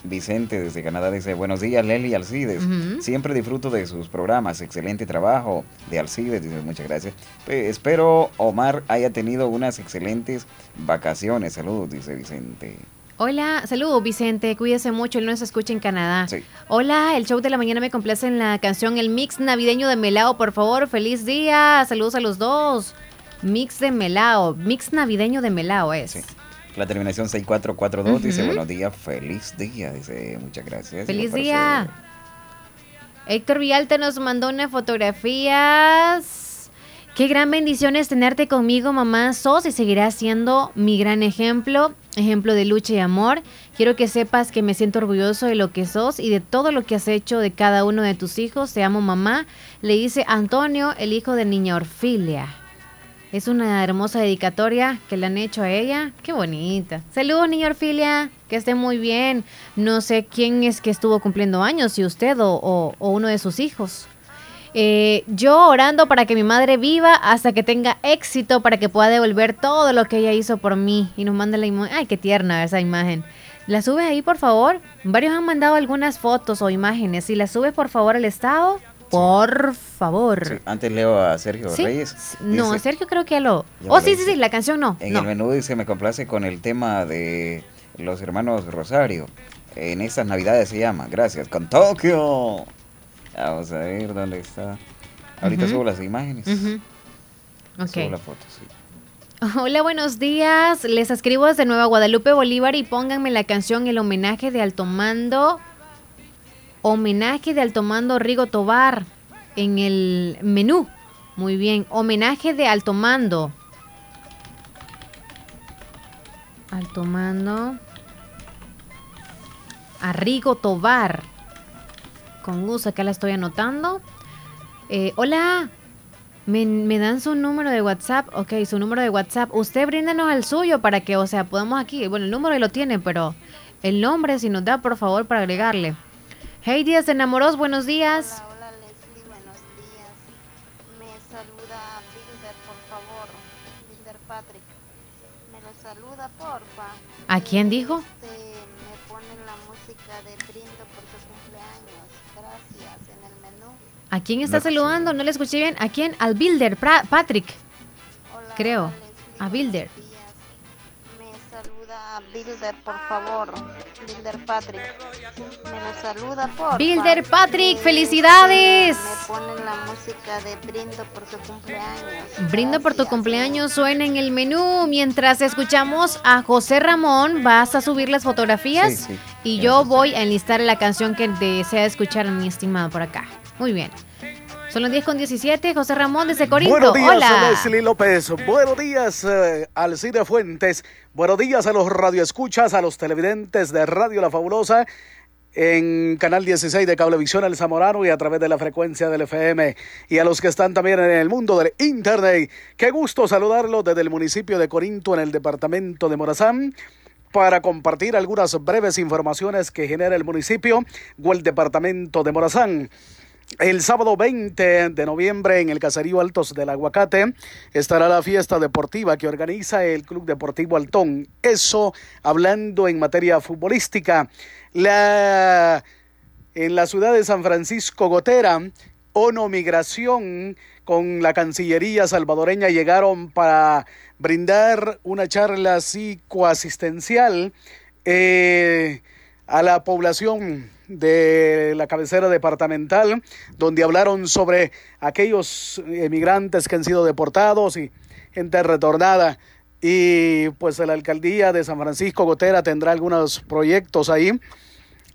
Vicente desde Canadá dice, buenos días Leli Alcides, siempre disfruto de sus programas, excelente trabajo de Alcides, dice muchas gracias. espero Omar haya tenido unas excelentes vacaciones, saludos, dice Vicente. Hola, saludos Vicente, cuídese mucho, él nos escucha en Canadá. Hola, el show de la mañana me complace en la canción El Mix Navideño de Melao, por favor, feliz día, saludos a los dos. Mix de Melao, Mix Navideño de Melao es. La terminación 6442 dice, buenos días, feliz día. Dice, muchas gracias. Feliz día. Héctor Vialta nos mandó una fotografías. Qué gran bendición es tenerte conmigo, mamá. Sos y seguirás siendo mi gran ejemplo, ejemplo de lucha y amor. Quiero que sepas que me siento orgulloso de lo que sos y de todo lo que has hecho de cada uno de tus hijos. Te amo, mamá. Le dice Antonio, el hijo de niña Orfilia. Es una hermosa dedicatoria que le han hecho a ella. Qué bonita. Saludos, niña Orfilia. Que esté muy bien. No sé quién es que estuvo cumpliendo años, si usted o, uno de sus hijos. Eh, yo orando para que mi madre viva hasta que tenga éxito, para que pueda devolver todo lo que ella hizo por mí. Y nos manda la imagen. Ay, qué tierna esa imagen. La subes ahí, por favor. Varios han mandado algunas fotos o imágenes. Si la subes, por favor, al estado, por favor. antes leo a Sergio Reyes. no, a Sergio creo que lo... Oh, sí, sí, sí, la canción no. En el menú dice, me complace con el tema de los hermanos Rosario. En estas navidades se llama, gracias, con Tokio. Vamos a ver dónde está. Ahorita subo las imágenes. Subo la foto, sí. Hola, buenos días. Les escribo desde Nueva Guadalupe, Bolívar y pónganme la canción El homenaje de Alto Mando Homenaje de Alto Mando Rigo Tobar en el menú. Muy bien. Homenaje de Alto Mando. Alto Mando. A Rigo Tobar. Con gusto, acá la estoy anotando. Eh, hola. Me, dan su número de WhatsApp. Ok, su número de WhatsApp. Usted bríndanos el suyo para que, o sea, podamos aquí. Bueno, el número lo tiene, pero el nombre, si nos da, por favor, para agregarle. Hey Díaz de Enamoros, buenos días. Hola, hola Leslie, buenos días. Me saluda Bilder, por favor. Bilder Patrick. Me lo saluda, porfa. ¿A quién dijo? Este, me ponen la música de Brindo por su cumpleaños. Gracias, en el menú. ¿A quién está saludando? No le escuché bien. ¿A quién? Al Builder, Pra- Patrick. Creo. A Builder. Bilder, por favor. Bilder Patrick. Me lo saluda, porfa. Builder Patrick, felicidades. Me ponen la música de Brindo por su cumpleaños. Brindo por tu cumpleaños, suena en el menú. Mientras escuchamos a José Ramón, vas a subir las fotografías Sí, sí. y yo voy a enlistar la canción que desea escuchar mi estimado por acá. Muy bien. Son las 10 con 17, José Ramón desde Corinto. Buenos días, Hola. Leslie López. Buenos días, eh, Alcide Fuentes. Buenos días a los radioescuchas, a los televidentes de Radio La Fabulosa en Canal 16 de Cablevisión El Zamorano y a través de la frecuencia del FM. Y a los que están también en el mundo del Internet. Qué gusto saludarlos desde el municipio de Corinto en el departamento de Morazán para compartir algunas breves informaciones que genera el municipio o el departamento de Morazán. El sábado 20 de noviembre en el Caserío Altos del Aguacate estará la fiesta deportiva que organiza el Club Deportivo Altón. Eso hablando en materia futbolística. En la ciudad de San Francisco Gotera, ONU Migración con la Cancillería salvadoreña llegaron para brindar una charla psicoasistencial eh, a la población de la cabecera departamental, donde hablaron sobre aquellos emigrantes que han sido deportados y gente retornada. Y pues la alcaldía de San Francisco Gotera tendrá algunos proyectos ahí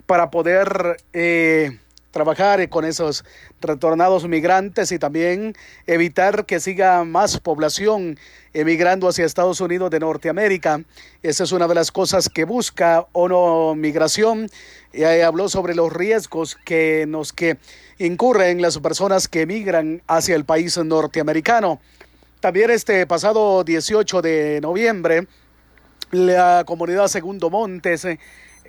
para poder eh, trabajar con esos retornados migrantes y también evitar que siga más población emigrando hacia Estados Unidos de Norteamérica. Esa es una de las cosas que busca ONU Migración. Y habló sobre los riesgos que nos que incurren las personas que emigran hacia el país norteamericano. También este pasado 18 de noviembre, la comunidad Segundo Montes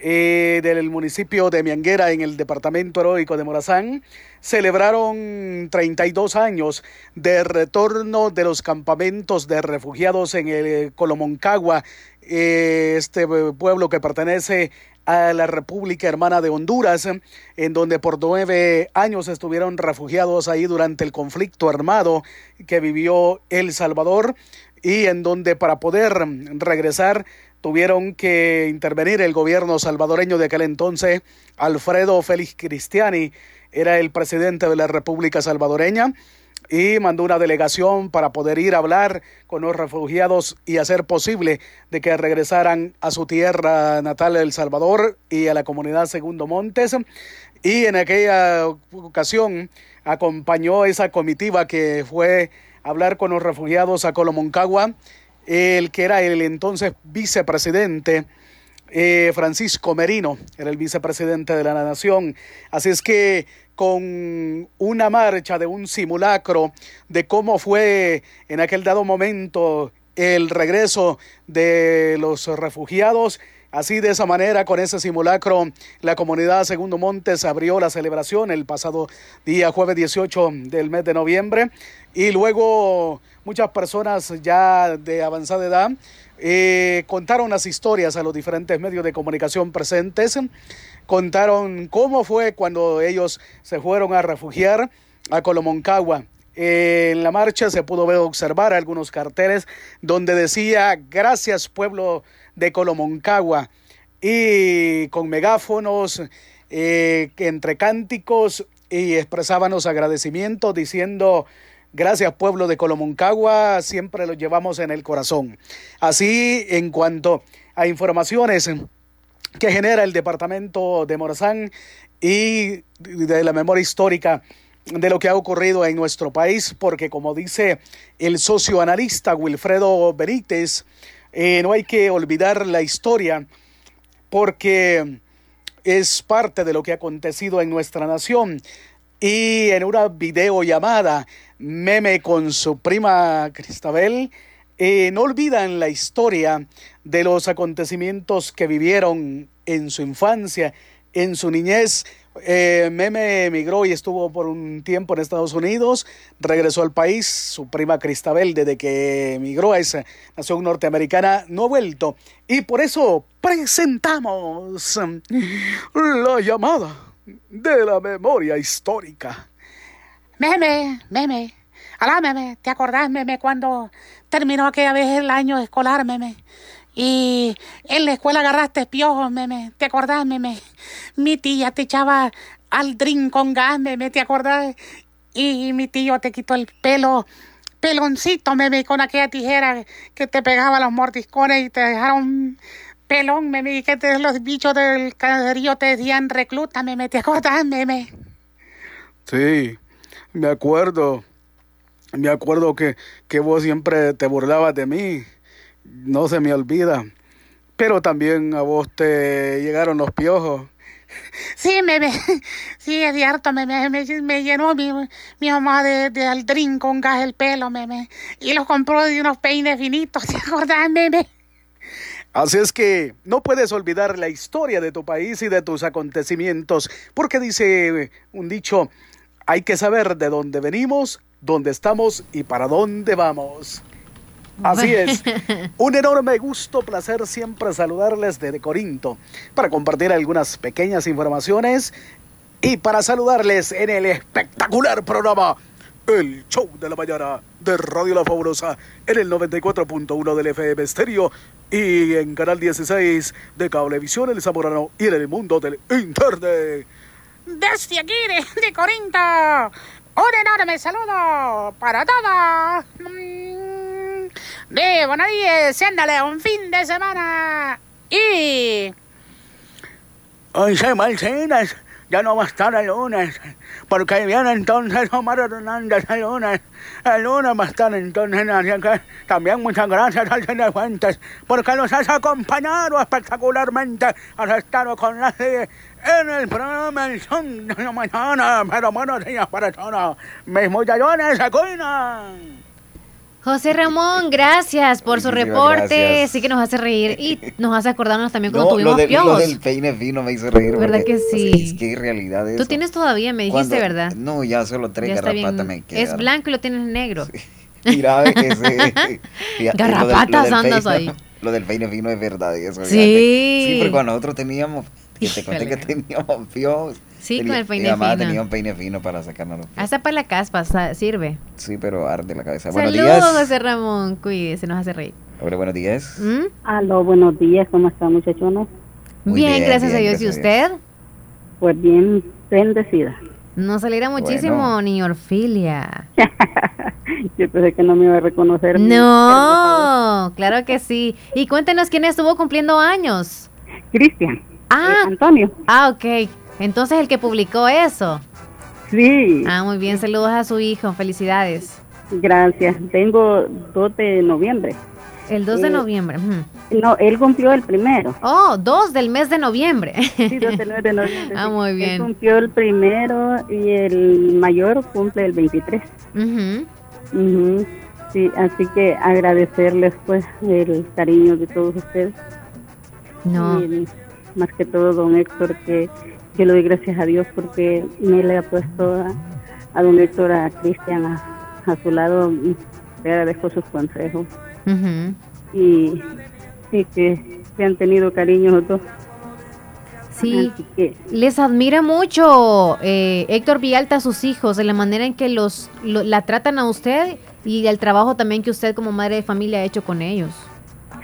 eh, del municipio de Mianguera en el departamento heroico de Morazán celebraron 32 años de retorno de los campamentos de refugiados en el Colomoncagua, eh, este pueblo que pertenece a la República Hermana de Honduras, en donde por nueve años estuvieron refugiados ahí durante el conflicto armado que vivió El Salvador y en donde para poder regresar tuvieron que intervenir el gobierno salvadoreño de aquel entonces, Alfredo Félix Cristiani, era el presidente de la República Salvadoreña y mandó una delegación para poder ir a hablar con los refugiados y hacer posible de que regresaran a su tierra natal El Salvador y a la comunidad Segundo Montes. Y en aquella ocasión acompañó esa comitiva que fue a hablar con los refugiados a Colomoncagua el que era el entonces vicepresidente eh, Francisco Merino, era el vicepresidente de la nación. Así es que con una marcha de un simulacro de cómo fue en aquel dado momento el regreso de los refugiados, Así de esa manera, con ese simulacro, la comunidad Segundo Montes abrió la celebración el pasado día jueves 18 del mes de noviembre y luego muchas personas ya de avanzada edad eh, contaron las historias a los diferentes medios de comunicación presentes, contaron cómo fue cuando ellos se fueron a refugiar a Colomoncagua. Eh, en la marcha se pudo ver observar algunos carteles donde decía gracias pueblo de Colomoncagua. Y con megáfonos eh, entre cánticos y expresaban los agradecimientos diciendo gracias pueblo de Colomoncagua siempre lo llevamos en el corazón así en cuanto a informaciones que genera el departamento de Morazán y de la memoria histórica de lo que ha ocurrido en nuestro país, porque como dice el socioanalista Wilfredo Benítez, eh, no hay que olvidar la historia porque es parte de lo que ha acontecido en nuestra nación. Y en una videollamada, meme con su prima Cristabel, eh, no olvidan la historia de los acontecimientos que vivieron en su infancia, en su niñez, Eh, Meme emigró y estuvo por un tiempo en Estados Unidos, regresó al país, su prima Cristabel desde que emigró a esa nación norteamericana no ha vuelto y por eso presentamos la llamada de la memoria histórica. Meme, meme, alá meme, ¿te acordás meme cuando terminó aquella vez el año escolar meme? Y en la escuela agarraste piojos, meme. ¿Te acordás, meme? Mi tía te echaba al drink con gas, meme. ¿Te acordás? Y mi tío te quitó el pelo, peloncito, meme, con aquella tijera que te pegaba los mordiscones y te dejaron pelón, meme. Y que los bichos del caserío te decían recluta, meme. ¿Te acordás, meme? Sí, me acuerdo. Me acuerdo que, que vos siempre te burlabas de mí no se me olvida. Pero también a vos te llegaron los piojos. Sí, me, me sí, es cierto, me, me, me llenó mi, mi mamá de, de, aldrín con gas el pelo, me, y los compró de unos peines finitos, ¿te acordás, meme? Así es que no puedes olvidar la historia de tu país y de tus acontecimientos, porque dice un dicho, hay que saber de dónde venimos, dónde estamos y para dónde vamos. Así es. Un enorme gusto, placer siempre saludarles desde Corinto para compartir algunas pequeñas informaciones y para saludarles en el espectacular programa El Show de la Mañana de Radio La Fabulosa en el 94.1 del FM Estéreo y en Canal 16 de Cablevisión El Zamorano y en el mundo del Internet. Desde aquí, de, de Corinto, un enorme saludo para todos de buenos días, siéndale un fin de semana. Y... Once Marcinas, ya no va a estar el lunes, porque viene entonces Omar Hernández el lunes, el lunes va a estar entonces, así que también muchas gracias al Cine Fuentes, porque nos has acompañado espectacularmente, has estado con la en el programa El Son de la Mañana, pero buenos días para todos, mis muchachones se cuidan. José Ramón, gracias por su reporte. Sí que nos hace reír y nos hace acordarnos también cuando tuvimos lo piojos. Lo del peine fino me hizo reír. ¿Verdad que sí? es que realidad Tú tienes todavía, me dijiste, ¿verdad? No, ya solo tres garrapatas me quedan. Es blanco y lo tienes negro. Sí. Mira, ese... garrapatas andas ahí. Lo del peine fino es verdad. Eso, sí. Sí, pero cuando nosotros teníamos... Que te conté que teníamos piojos Sí, con el peine mi mamá fino. tenía un peine fino para sacarnos los Hasta para la caspa sirve. Sí, pero arde la cabeza. Saludos, buenos días. José Ramón. Cuídese, nos hace reír. Hola, buenos días. ¿Mm? Aló, buenos días. ¿Cómo están, muchachones? Bien, bien, gracias bien, a Dios. ¿Y gracias usted? Pues bien, bendecida. Nos alegra muchísimo, Bueno. niña Orfilia. Yo pensé que no me iba a reconocer. No, claro que sí. Y cuéntenos quién estuvo cumpliendo años. Cristian. Ah, Antonio. Ah, ok. Entonces el que publicó eso. Sí. Ah, muy bien. Saludos a su hijo. Felicidades. Gracias. Tengo 2 de noviembre. El 2 de Eh, noviembre. No, él cumplió el primero. Oh, 2 del mes de noviembre. Sí, 2 de, de noviembre. Ah, sí. muy Él bien. cumplió el primero y el mayor cumple el 23. Ujú. Ujú. Sí, así que agradecerles pues el cariño de todos ustedes. No. Y, más que todo don Héctor que yo le doy gracias a Dios porque me le ha puesto a, a don Héctor, a Cristian a, a su lado y le agradezco sus consejos Ujú. y, y que se han tenido cariño los dos. Sí, que les admira mucho eh, Héctor Villalta a sus hijos, de la manera en que los lo- la tratan a usted y el trabajo también que usted como madre de familia ha hecho con ellos.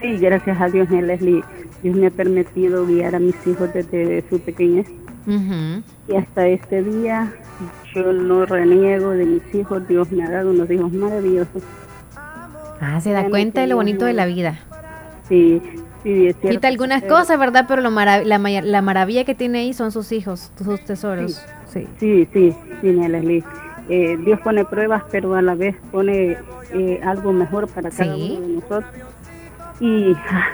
sí, gracias a Dios, Leslie, Dios me ha permitido guiar a mis hijos desde su pequeñez Ujú. y hasta este día yo no reniego de mis hijos, Dios me ha dado unos hijos maravillosos. Ah, se da cuenta de lo sí, bonito de la vida. Sí, sí, es cierto. Quita algunas Pero- cosas, ¿verdad? Pero lo marav- la, la maravilla que tiene ahí son sus hijos, sus tesoros. Sí. Sí, sí, sí, Leslie. Eh, Dios pone pruebas, pero a la vez pone eh, algo mejor para cada Sí. uno de nosotros. Y ah,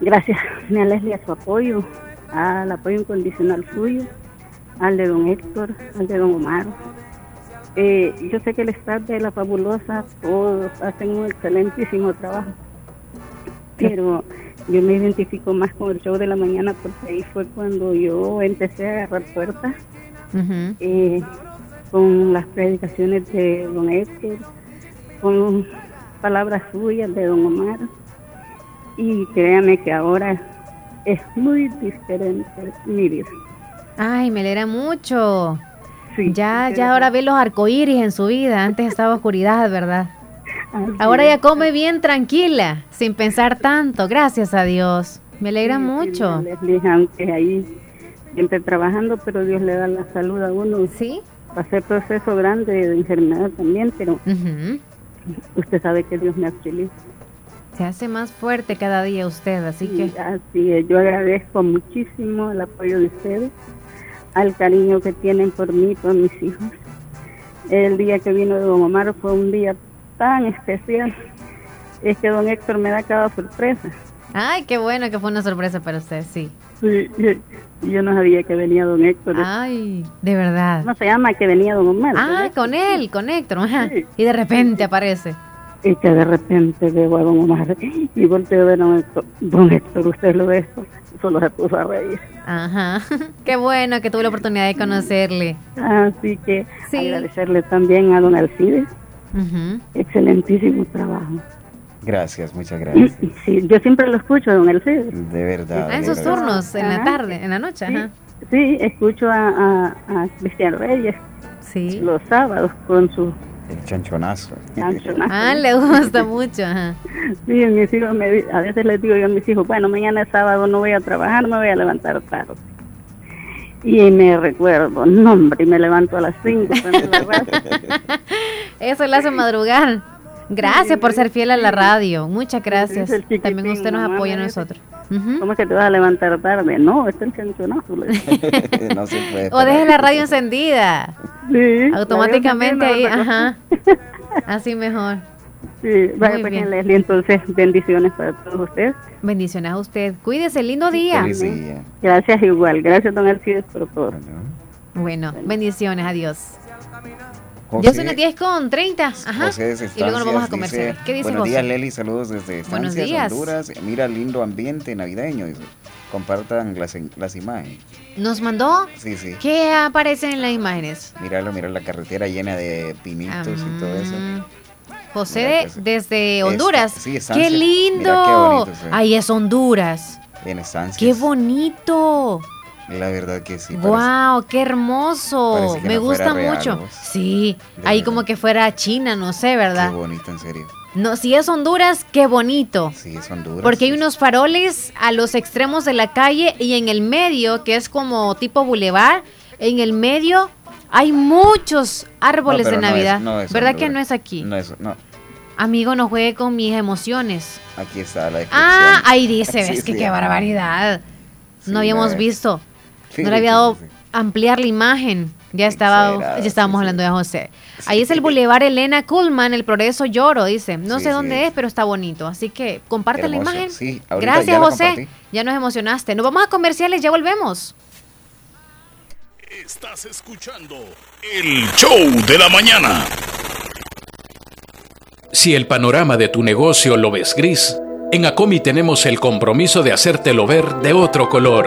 gracias, Nea Leslie, a su apoyo, al apoyo incondicional suyo, al de don Héctor, al de don Omar. Eh, yo sé que el staff de La Fabulosa todos hacen un excelentísimo trabajo, pero yo me identifico más con el show de la mañana porque ahí fue cuando yo empecé a agarrar puertas eh, con las predicaciones de don Héctor, con palabras suyas de don Omar. Y créame que ahora es muy diferente mi vida. Ay, me alegra mucho. ya, ya ahora ve los arcoíris en su vida. Antes estaba oscuridad, ¿verdad? ahora ya come bien tranquila, sin pensar tanto. Gracias a Dios. Me alegra mucho. aunque ahí siempre trabajando, pero Dios le da la salud a uno. Sí. Pasé proceso grande de enfermedad también, pero usted sabe que Dios me auxilia. Se hace más fuerte cada día usted, así que... Así yo agradezco muchísimo el apoyo de ustedes al cariño que tienen por mí, por mis hijos. El día que vino de Don Omar fue un día tan especial. Es que Don Héctor me da cada sorpresa. Ay, qué bueno que fue una sorpresa para usted, sí. Sí, yo, no sabía que venía Don Héctor. Ay, de verdad. No se llama que venía Don Omar. Ah, con él, con Héctor. Y de repente aparece. Y que de repente veo a Don Omar y volteo a ver a Don Héctor. Don Héctor, usted lo ve solo se puso a reír. Ajá, qué bueno que tuve la oportunidad de conocerle. Así que agradecerle también a don Alcides. Excelentísimo trabajo. Gracias, muchas gracias. Sí, yo siempre lo escucho, don Alcides. De verdad. Ah, en sus turnos, en la tarde, en la noche. Sí, ajá. sí escucho a, a, Cristian Reyes. Sí. Los sábados con su el chanchonazo. Ah, le gusta mucho. Ajá. Sí, mis hijos me, a veces les digo yo a mis hijos, bueno, mañana es sábado, no voy a trabajar, me voy a levantar tarde. Y me recuerdo, no hombre, me levanto a las 5. Eso le hace madrugar. Gracias por ser fiel a la radio. Muchas gracias. También usted nos apoya a nosotros. ¿Cómo es que te vas a levantar tarde? No, está el chanchonazo. no se puede. O deje la radio encendida. Sí. Automáticamente ahí, ajá. Así mejor. Sí, vaya pues, Leslie, entonces bendiciones para todos ustedes. Bendiciones a usted. Cuídese, lindo día. Gracias igual. Gracias, don Alcides, por todo. Bueno, bendiciones, adiós. Ya son las 10 con 30. Ajá. y luego nos vamos a. ¿Qué dice Buenos días, Leli. Saludos desde días. Honduras. Mira, lindo ambiente navideño. Compartan las, las imágenes. ¿Nos mandó? Sí, sí. ¿Qué aparece en las imágenes? Míralo, mira la carretera llena de pinitos y todo eso. José pues, desde Honduras. sí, ¡Qué lindo! Ahí es Honduras. En ¡Qué bonito! La verdad que sí. ¡Wow! ¡Qué hermoso! Me gusta mucho. Sí, ahí como que fuera China, no sé, ¿verdad? Qué bonito, en serio. No, si es Honduras, qué bonito. Sí, es Honduras. Porque hay unos faroles a los extremos de la calle y en el medio, que es como tipo bulevar, en el medio hay muchos árboles de Navidad. ¿Verdad que no es aquí? No es, no. Amigo, no juegue con mis emociones. Aquí está la Ah, ahí dice, ves que qué barbaridad. no habíamos visto. No le había dado ampliar la imagen. Ya estaba, ya estábamos hablando de José. Ahí es el Boulevard Elena Kuhlman, el Progreso Lloro, dice. No sé dónde es, pero está bonito. Así que comparte la imagen. Gracias, José. Ya nos emocionaste. Nos vamos a comerciales, ya volvemos. Estás escuchando el show de la mañana. Si el panorama de tu negocio lo ves gris, en Acomi tenemos el compromiso de hacértelo ver de otro color.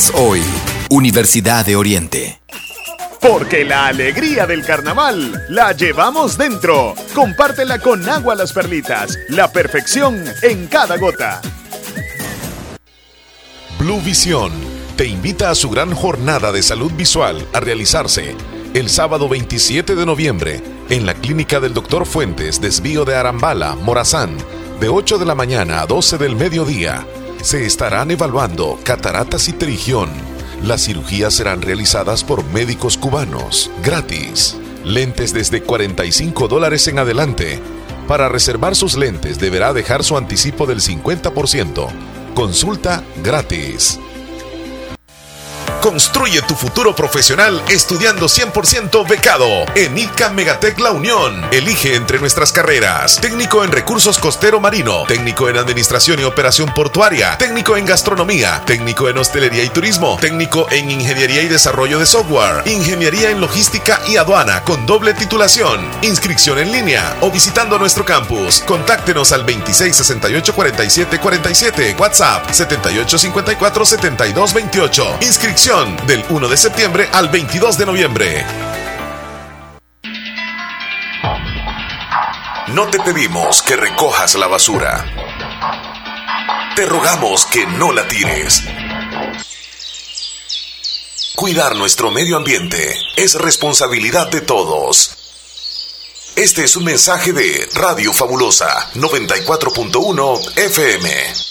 es hoy. Universidad de Oriente. Porque la alegría del carnaval la llevamos dentro. Compártela con agua las perlitas. La perfección en cada gota. Blue Vision te invita a su gran jornada de salud visual a realizarse El sábado 27 de noviembre, en la clínica del Dr. Fuentes, desvío de Arambala, Morazán, de 8 de la mañana a 12 del mediodía, se estarán evaluando cataratas y terigión. Las cirugías serán realizadas por médicos cubanos, gratis. Lentes desde 45 dólares en adelante. Para reservar sus lentes deberá dejar su anticipo del 50%. Consulta gratis. Construye tu futuro profesional estudiando 100% becado en ICA Megatec La Unión. Elige entre nuestras carreras: técnico en recursos costero marino, técnico en administración y operación portuaria, técnico en gastronomía, técnico en hostelería y turismo, técnico en ingeniería y desarrollo de software, ingeniería en logística y aduana con doble titulación, inscripción en línea o visitando nuestro campus. Contáctenos al 2668 47 47, WhatsApp 7854 7228. Inscripción del 1 de septiembre al 22 de noviembre. No te pedimos que recojas la basura. Te rogamos que no la tires. Cuidar nuestro medio ambiente es responsabilidad de todos. Este es un mensaje de Radio Fabulosa 94.1 FM.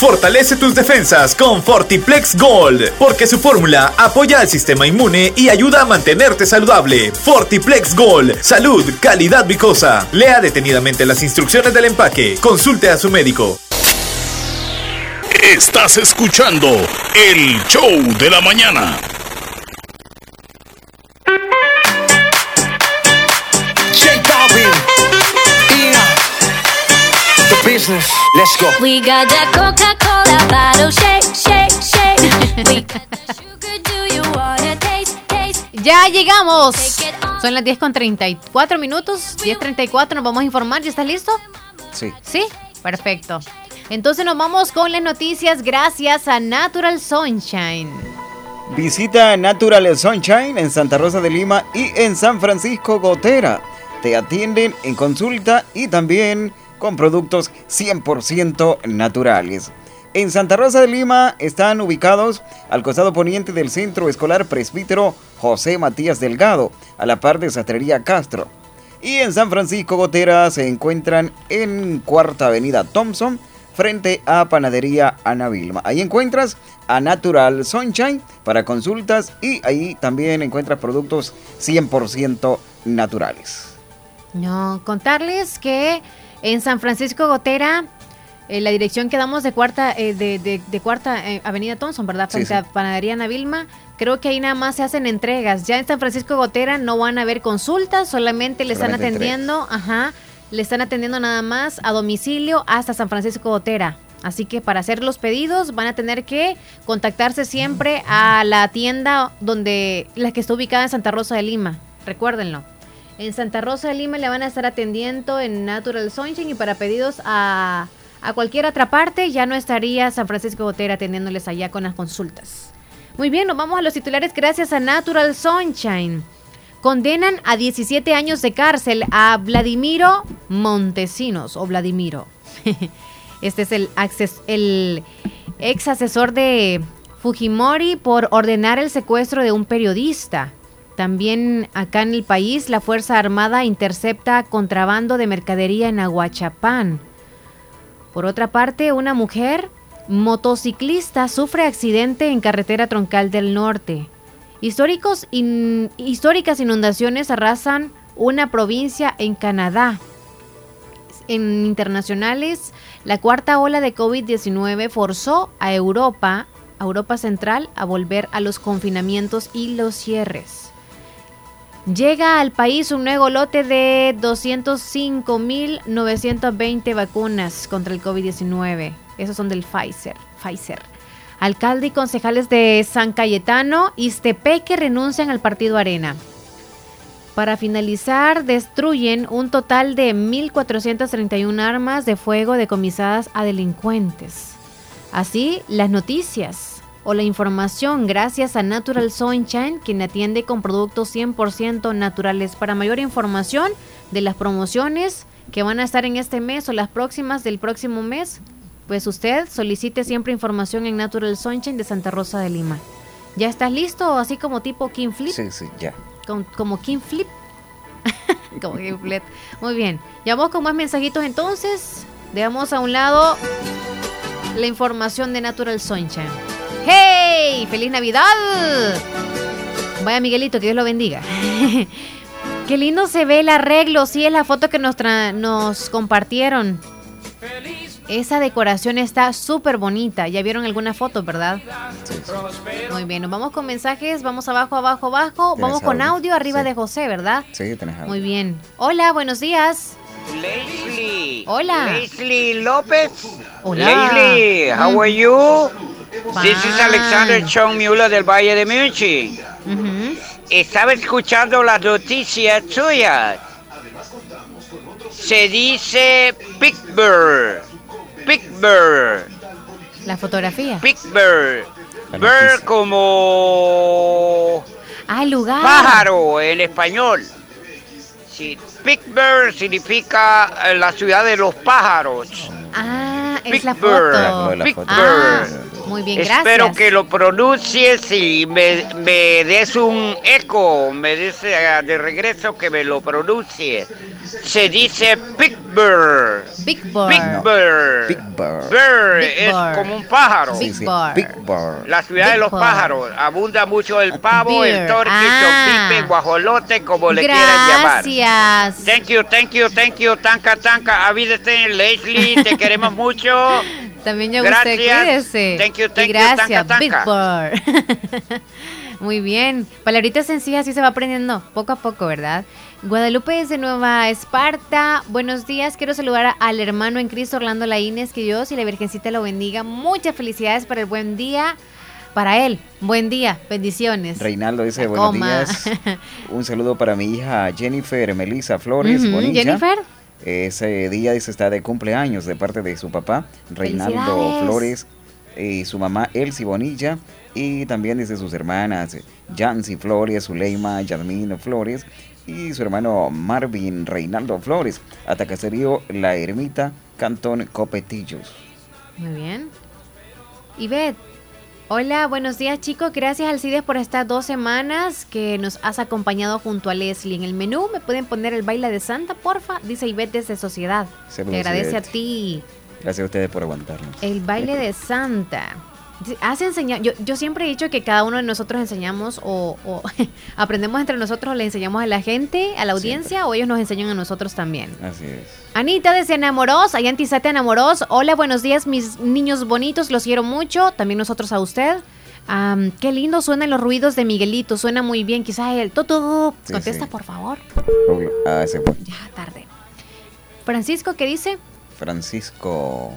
Fortalece tus defensas con Fortiplex Gold, porque su fórmula apoya al sistema inmune y ayuda a mantenerte saludable. Fortiplex Gold, salud, calidad vicosa. Lea detenidamente las instrucciones del empaque. Consulte a su médico. Estás escuchando el show de la mañana. Business. Let's go. We got that Coca-Cola bottle shake, shake, shake. Ya llegamos. Son las 10 con 34 minutos. 10.34, nos vamos a informar. ¿Ya estás listo? Sí. Sí, perfecto. Entonces nos vamos con las noticias gracias a Natural Sunshine. Visita Natural Sunshine en Santa Rosa de Lima y en San Francisco Gotera. Te atienden en consulta y también con productos 100% naturales. En Santa Rosa de Lima están ubicados al costado poniente del Centro Escolar Presbítero José Matías Delgado, a la par de Satrería Castro. Y en San Francisco Gotera se encuentran en Cuarta Avenida Thompson, frente a Panadería Ana Vilma. Ahí encuentras a Natural Sunshine para consultas y ahí también encuentras productos 100% naturales. No, contarles que en San Francisco Gotera, eh, la dirección que damos de cuarta, eh, de, cuarta eh, Avenida Thompson, ¿verdad? Frente a Panadería Navilma. Creo que ahí nada más se hacen entregas. Ya en San Francisco Gotera no van a haber consultas, solamente le están atendiendo, ajá, le están atendiendo nada más a domicilio hasta San Francisco Gotera. Así que para hacer los pedidos van a tener que contactarse siempre a la tienda donde la que está ubicada en Santa Rosa de Lima. Recuérdenlo. En Santa Rosa de Lima le van a estar atendiendo en Natural Sunshine y para pedidos a, cualquier otra parte ya no estaría San Francisco Botera atendiéndoles allá con las consultas. Muy bien, nos vamos a los titulares gracias a Natural Sunshine. Condenan a 17 años de cárcel a Vladimiro Montesinos o Vladimiro. Este es el, el ex asesor de Fujimori por ordenar el secuestro de un periodista. También acá en el país, la Fuerza Armada intercepta contrabando de mercadería en Aguachapán. Por otra parte, una mujer motociclista sufre accidente en carretera troncal del norte. Históricos históricas inundaciones arrasan una provincia en Canadá. En internacionales, la cuarta ola de COVID-19 forzó a Europa, a Europa Central, a volver a los confinamientos y los cierres. Llega al país un nuevo lote de 205.920 vacunas contra el COVID-19. Esos son del Pfizer. Pfizer. Alcalde y concejales de San Cayetano y Stepeque renuncian al partido Arena. Para finalizar, destruyen un total de 1.431 armas de fuego decomisadas a delincuentes. Así, las noticias o la información gracias a Natural Sunshine, quien atiende con productos 100% naturales. Para mayor información de las promociones que van a estar en este mes o las próximas del próximo mes, pues usted solicite siempre información en Natural Sunshine de Santa Rosa de Lima. ¿Ya estás listo? Así como tipo King Flip. Sí, sí, ya. como King Flip. como King Flip. Muy bien. Ya vamos con más mensajitos entonces. Dejamos a un lado la información de Natural Sunshine. ¡Hey! ¡Feliz Navidad! Vaya Miguelito, que Dios lo bendiga. Qué lindo se ve el arreglo. Sí, es la foto que nos, nos compartieron. Esa decoración está súper bonita. Ya vieron alguna foto, ¿verdad? Sí, Muy bien, nos vamos con mensajes. Vamos abajo, abajo, abajo. Vamos con audio, arriba de José, ¿verdad? Sí, tenés audio. Muy bien. Hola, buenos días. Leslie. Hola. Leslie López. Hola. Leslie, how are you? This is Alexander Chong Mueller del Valle de Múnich. Estaba escuchando las noticias tuyas. Se dice Pittsburgh. Big Bird. La fotografía. Big Bird. Bird como... Ah, lugar. Pájaro en español. Sí, Big Bird significa eh, la ciudad de los pájaros. Ah, es la foto. Big ah, muy bien, gracias. Espero que lo pronuncies y me, me des un eco, me des eh, de regreso que me lo pronuncie. Se dice Big Bird. Big Bird. Big Bird. Big Bird. Bird es como un pájaro. Big Bird. Big Bird. La ciudad de los pájaros. Abunda mucho el pavo, el torque, ah. chopipe, guajolote, como le quieran llamar. Gracias. Thank you, thank you, thank you. Tanca, tanca. Avídate, Leslie. Te queremos mucho. También ya usted, cuídese. Thank you, thank gracias, you, Big Bird. Muy bien. Palabritas sencillas así se va aprendiendo poco a poco, ¿verdad? Guadalupe es de Nueva Esparta. Buenos días. Quiero saludar al hermano en Cristo Orlando Laínez. Que Dios y la Virgencita lo bendiga. Muchas felicidades para el buen día. Para él, buen día, bendiciones. Reinaldo dice buenos días. Un saludo para mi hija Jennifer Melissa Flores. Jennifer. Ese día dice está de cumpleaños de parte de su papá, Reinaldo Flores, y su mamá Elsie Bonilla, y también dice sus hermanas Jancy Flores, Zuleima, Yasmín Flores, y su hermano Marvin Reinaldo Flores, Atacacerío La Ermita, Cantón Copetillos. Muy bien. Y Beth, Hola, buenos días chicos. Gracias Alcides por estas dos semanas que nos has acompañado junto a Leslie. En el menú me pueden poner el baile de Santa, porfa, dice Ivette desde Sociedad. Te agradece a ti. Gracias a ustedes por aguantarnos. El baile de Santa. Has enseñado, yo, yo siempre he dicho que cada uno de nosotros enseñamos o, aprendemos entre nosotros, le enseñamos a la gente, a la audiencia, o ellos nos enseñan a nosotros también. Así es. Anita desde Enamoros, Ayantizate Enamoros. Hola, buenos días, mis niños bonitos, los quiero mucho. También nosotros a usted. qué lindo suenan los ruidos de Miguelito, suena muy bien. Quizás el todo. Contesta, por favor. Ah, ese fue. Ya, tarde. Francisco, ¿qué dice? Francisco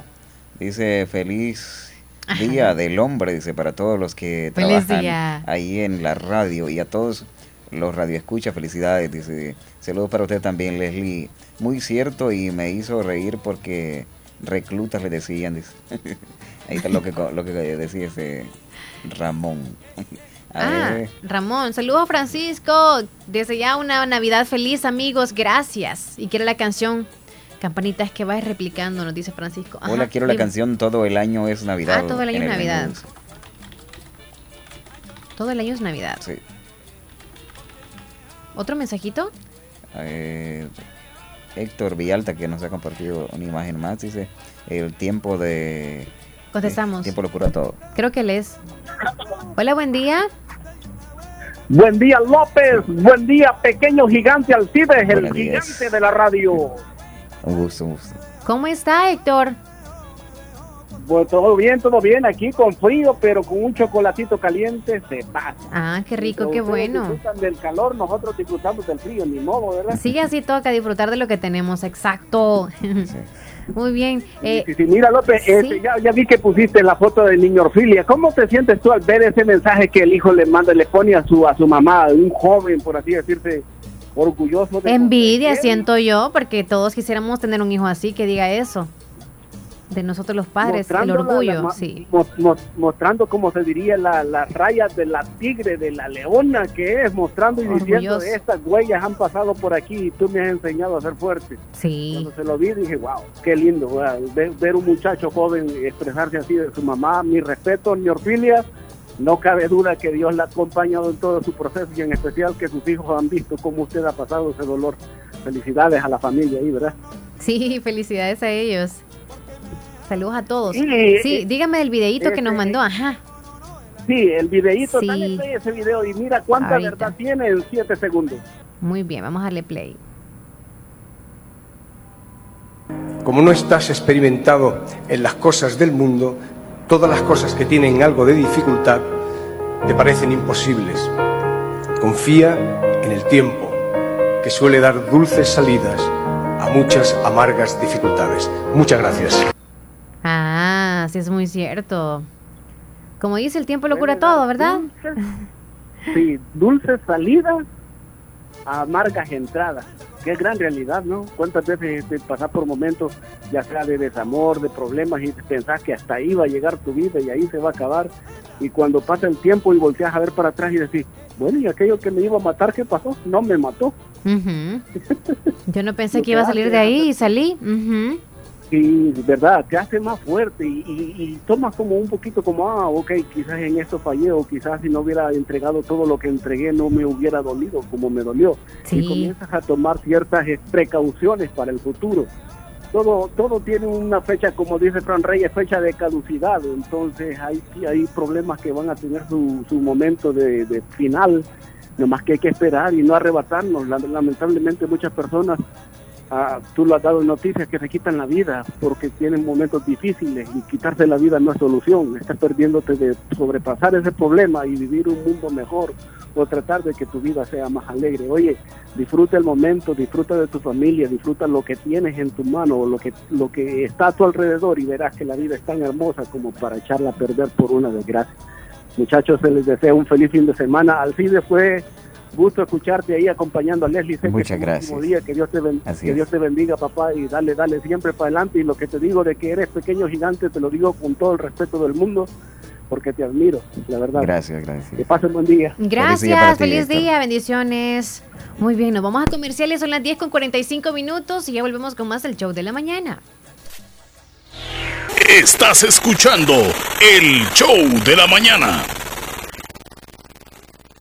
dice feliz Día del Hombre, dice, para todos los que trabajan ahí en la radio y a todos los radioescuchas, felicidades, dice. Saludos para usted también, Leslie. Muy cierto y me hizo reír porque reclutas le decían, dice. ahí está lo que, lo que decía ese Ramón. ah, Ramón, saludos Francisco. Desde ya una Navidad feliz, amigos. Gracias. Y quiere la canción Campanita es que va replicando, nos dice Francisco. Hola, quiero la canción Todo el año es Navidad. Ah, todo el año es Navidad. Todo el año es Navidad. Sí. ¿Otro mensajito? Eh, Héctor Villalta, que nos ha compartido una imagen más, dice, el tiempo de... Contestamos. El tiempo lo cura todo. Creo que él es. Hola, buen día. Buen día López, buen día pequeño gigante Alcides, el gigante de la radio. Un gusto, un gusto. ¿Cómo está Héctor? Pues todo bien, todo bien, aquí con frío, pero con un chocolatito caliente se pasa. Ah, qué rico, qué bueno. Disfrutan del calor, nosotros disfrutamos del frío, ni modo, ¿verdad? Sí, así toca disfrutar de lo que tenemos, exacto. Muy bien. Eh, sí, mira, López, este, ya, ya, vi que pusiste la foto de niño Orfilia. ¿Cómo te sientes tú al ver ese mensaje que el hijo le manda, le pone a su, a su mamá, un joven, por así decirte, orgulloso? De Envidia, siento yo, porque todos quisiéramos tener un hijo así que diga eso de nosotros los padres, el orgullo, sí. mostrando, como se diría, las la rayas de la tigre, de la leona que es, mostrando y diciendo, estas huellas han pasado por aquí y tú me has enseñado a ser fuerte. Sí. Cuando se lo vi dije, wow, qué lindo, ver, un muchacho joven expresarse así de su mamá, mi respeto, mi orfilia. No cabe duda que Dios la ha acompañado en todo su proceso y en especial que sus hijos han visto cómo usted ha pasado ese dolor. Felicidades a la familia ahí, ¿verdad? Sí, felicidades a ellos. Saludos a todos. Sí, eh, dígame el videíto que nos mandó, ajá. Sí, el videíto, dale play ese video y mira cuánta verdad tiene en 7 segundos. Muy bien, vamos a darle play. Como no estás experimentado en las cosas del mundo, todas las cosas que tienen algo de dificultad te parecen imposibles. Confía en el tiempo, que suele dar dulces salidas a muchas amargas dificultades. Muchas gracias. Ah, sí es muy cierto. Como dice, el tiempo lo cura todo, ¿verdad? sí, dulces salidas, amargas entradas. Qué gran realidad, ¿no? ¿Cuántas veces te pasas por momentos, ya sea de desamor, de problemas, y pensás que hasta ahí va a llegar tu vida y ahí se va a acabar? Y cuando pasa el tiempo y volteas a ver para atrás y decís, bueno, ¿y aquello que me iba a matar, qué pasó? No me mató. Yo no pensé que iba a salir de ahí y salí. Sí, verdad, te hace más fuerte y, y, tomas como un poquito como, ah, ok, quizás en esto fallé o quizás si no hubiera entregado todo lo que entregué no me hubiera dolido como me dolió. Y comienzas a tomar ciertas precauciones para el futuro. Todo, todo tiene una fecha, como dice Fran Reyes, fecha de caducidad. Entonces hay, hay problemas que van a tener su, su momento de, de final, nomás que hay que esperar y no arrebatarnos. Lamentablemente muchas personas Ah, tú lo has dado en noticias que se quitan la vida porque tienen momentos difíciles y quitarse la vida no es solución. Estás perdiéndote de sobrepasar ese problema y vivir un mundo mejor o tratar de que tu vida sea más alegre. Oye, disfruta el momento, disfruta de tu familia, disfruta lo que tienes en tu mano o lo que, lo que está a tu alrededor y verás que la vida es tan hermosa como para echarla a perder por una desgracia. Muchachos, se les desea un feliz fin de semana. Alcide fue Gusto escucharte ahí acompañando a Leslie. Muchas gracias. Día. Que, Dios te que Dios te bendiga, papá, y dale, dale siempre para adelante. Y lo que te digo de que eres pequeño gigante, te lo digo con todo el respeto del mundo, porque te admiro, la verdad. Gracias, gracias. Que pasen buen día. Gracias, feliz día, bendiciones. Muy bien, nos vamos a comerciales, son las 10 con 45 minutos y ya volvemos con más del show de la mañana. Estás escuchando el show de la mañana.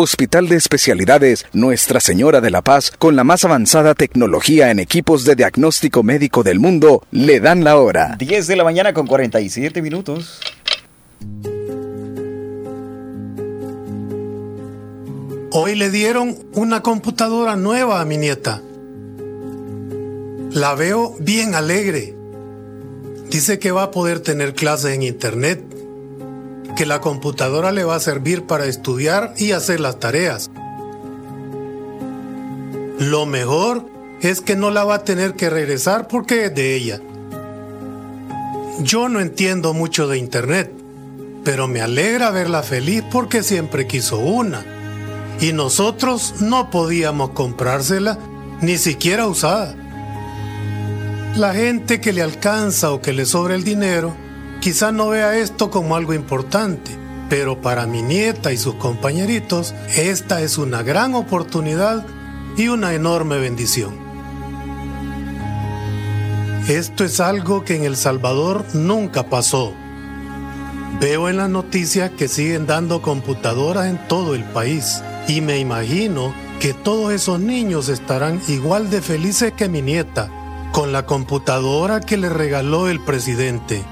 Hospital de Especialidades Nuestra Señora de la Paz, con la más avanzada tecnología en equipos de diagnóstico médico del mundo, le dan la hora. 10 de la mañana con 47 minutos. Hoy le dieron una computadora nueva a mi nieta. La veo bien alegre. Dice que va a poder tener clases en internet que la computadora le va a servir para estudiar y hacer las tareas. Lo mejor es que no la va a tener que regresar porque es de ella. Yo no entiendo mucho de internet, pero me alegra verla feliz porque siempre quiso una. Y nosotros no podíamos comprársela, ni siquiera usada. La gente que le alcanza o que le sobra el dinero, Quizá no vea esto como algo importante, pero para mi nieta y sus compañeritos, esta es una gran oportunidad y una enorme bendición. Esto es algo que en El Salvador nunca pasó. Veo en las noticias que siguen dando computadoras en todo el país y me imagino que todos esos niños estarán igual de felices que mi nieta con la computadora que le regaló el presidente.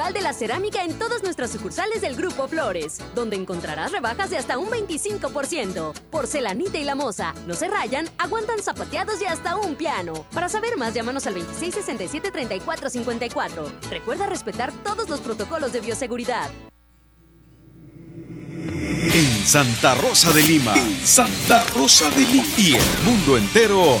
De la Cerámica en todas nuestras sucursales del Grupo Flores, donde encontrarás rebajas de hasta un 25%. Porcelanita y la moza, no se rayan, aguantan zapateados y hasta un piano. Para saber más, llámanos al 2667-3454. Recuerda respetar todos los protocolos de bioseguridad. En Santa Rosa de Lima. Santa Rosa de Lima. Y el mundo entero.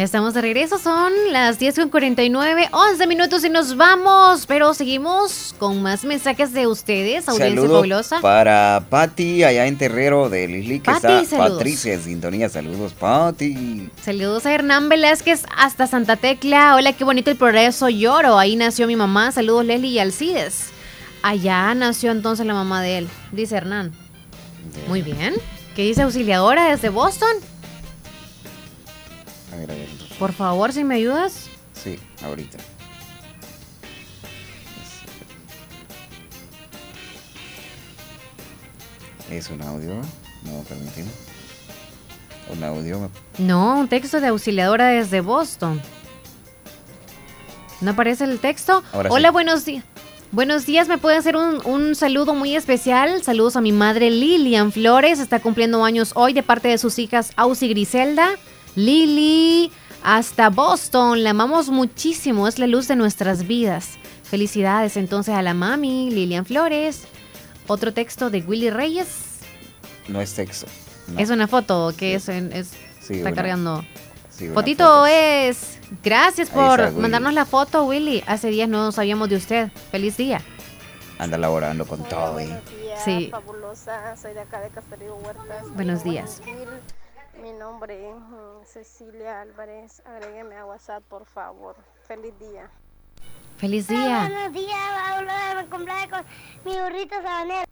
Ya estamos de regreso, son las 10.49, 11 minutos y nos vamos, pero seguimos con más mensajes de ustedes, audiencia fabulosa. Para Patti, allá en Terrero de Lisli, que está Patricia en sintonía. Saludos, Patti. Saludos a Hernán Velázquez hasta Santa Tecla. Hola, qué bonito el progreso lloro. Ahí nació mi mamá. Saludos, Leslie y Alcides. Allá nació entonces la mamá de él, dice Hernán. Muy bien. ¿Qué dice auxiliadora desde Boston? Por favor, si me ayudas. Sí, ahorita. ¿Es un audio? No, permíteme. ¿Un audio? No, un texto de auxiliadora desde Boston. ¿No aparece el texto? Hola, buenos días. Buenos días, ¿me puede hacer un, un, saludo muy especial? Saludos a mi madre Lilian Flores, está cumpliendo años hoy de parte de sus hijas Ausi Griselda, Lili, hasta Boston. La amamos muchísimo, es la luz de nuestras vidas. Felicidades entonces a la mami, Lilian Flores. Otro texto de Willy Reyes. No es texto. Es una foto que es, está cargando. Fotito es. Gracias por mandarnos la foto, Willy. Hace días no sabíamos de usted. Feliz día. Anda laborando con todo. Buenos días, sí. Fabulosa. Soy de acá de Huertas. Buenos días. Mi nombre es Cecilia Álvarez. Agrégueme a WhatsApp, por favor. Feliz día. Feliz día. Buenos días, me cumpleaños con mi burrito sabanero.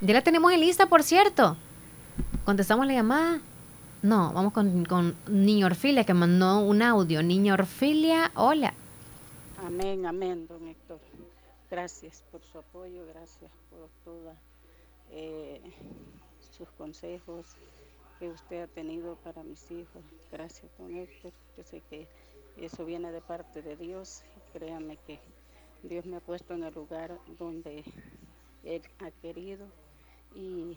Ya la tenemos en lista, por cierto. ¿Contestamos la llamada? No, vamos con, con Niña Orfilia, que mandó un audio. Niña Orfilia, hola. Amén, amén, don Héctor. Gracias por su apoyo, gracias por todos eh, sus consejos que usted ha tenido para mis hijos. Gracias, don Héctor. Yo sé que eso viene de parte de Dios. Créame que Dios me ha puesto en el lugar donde Él ha querido. Y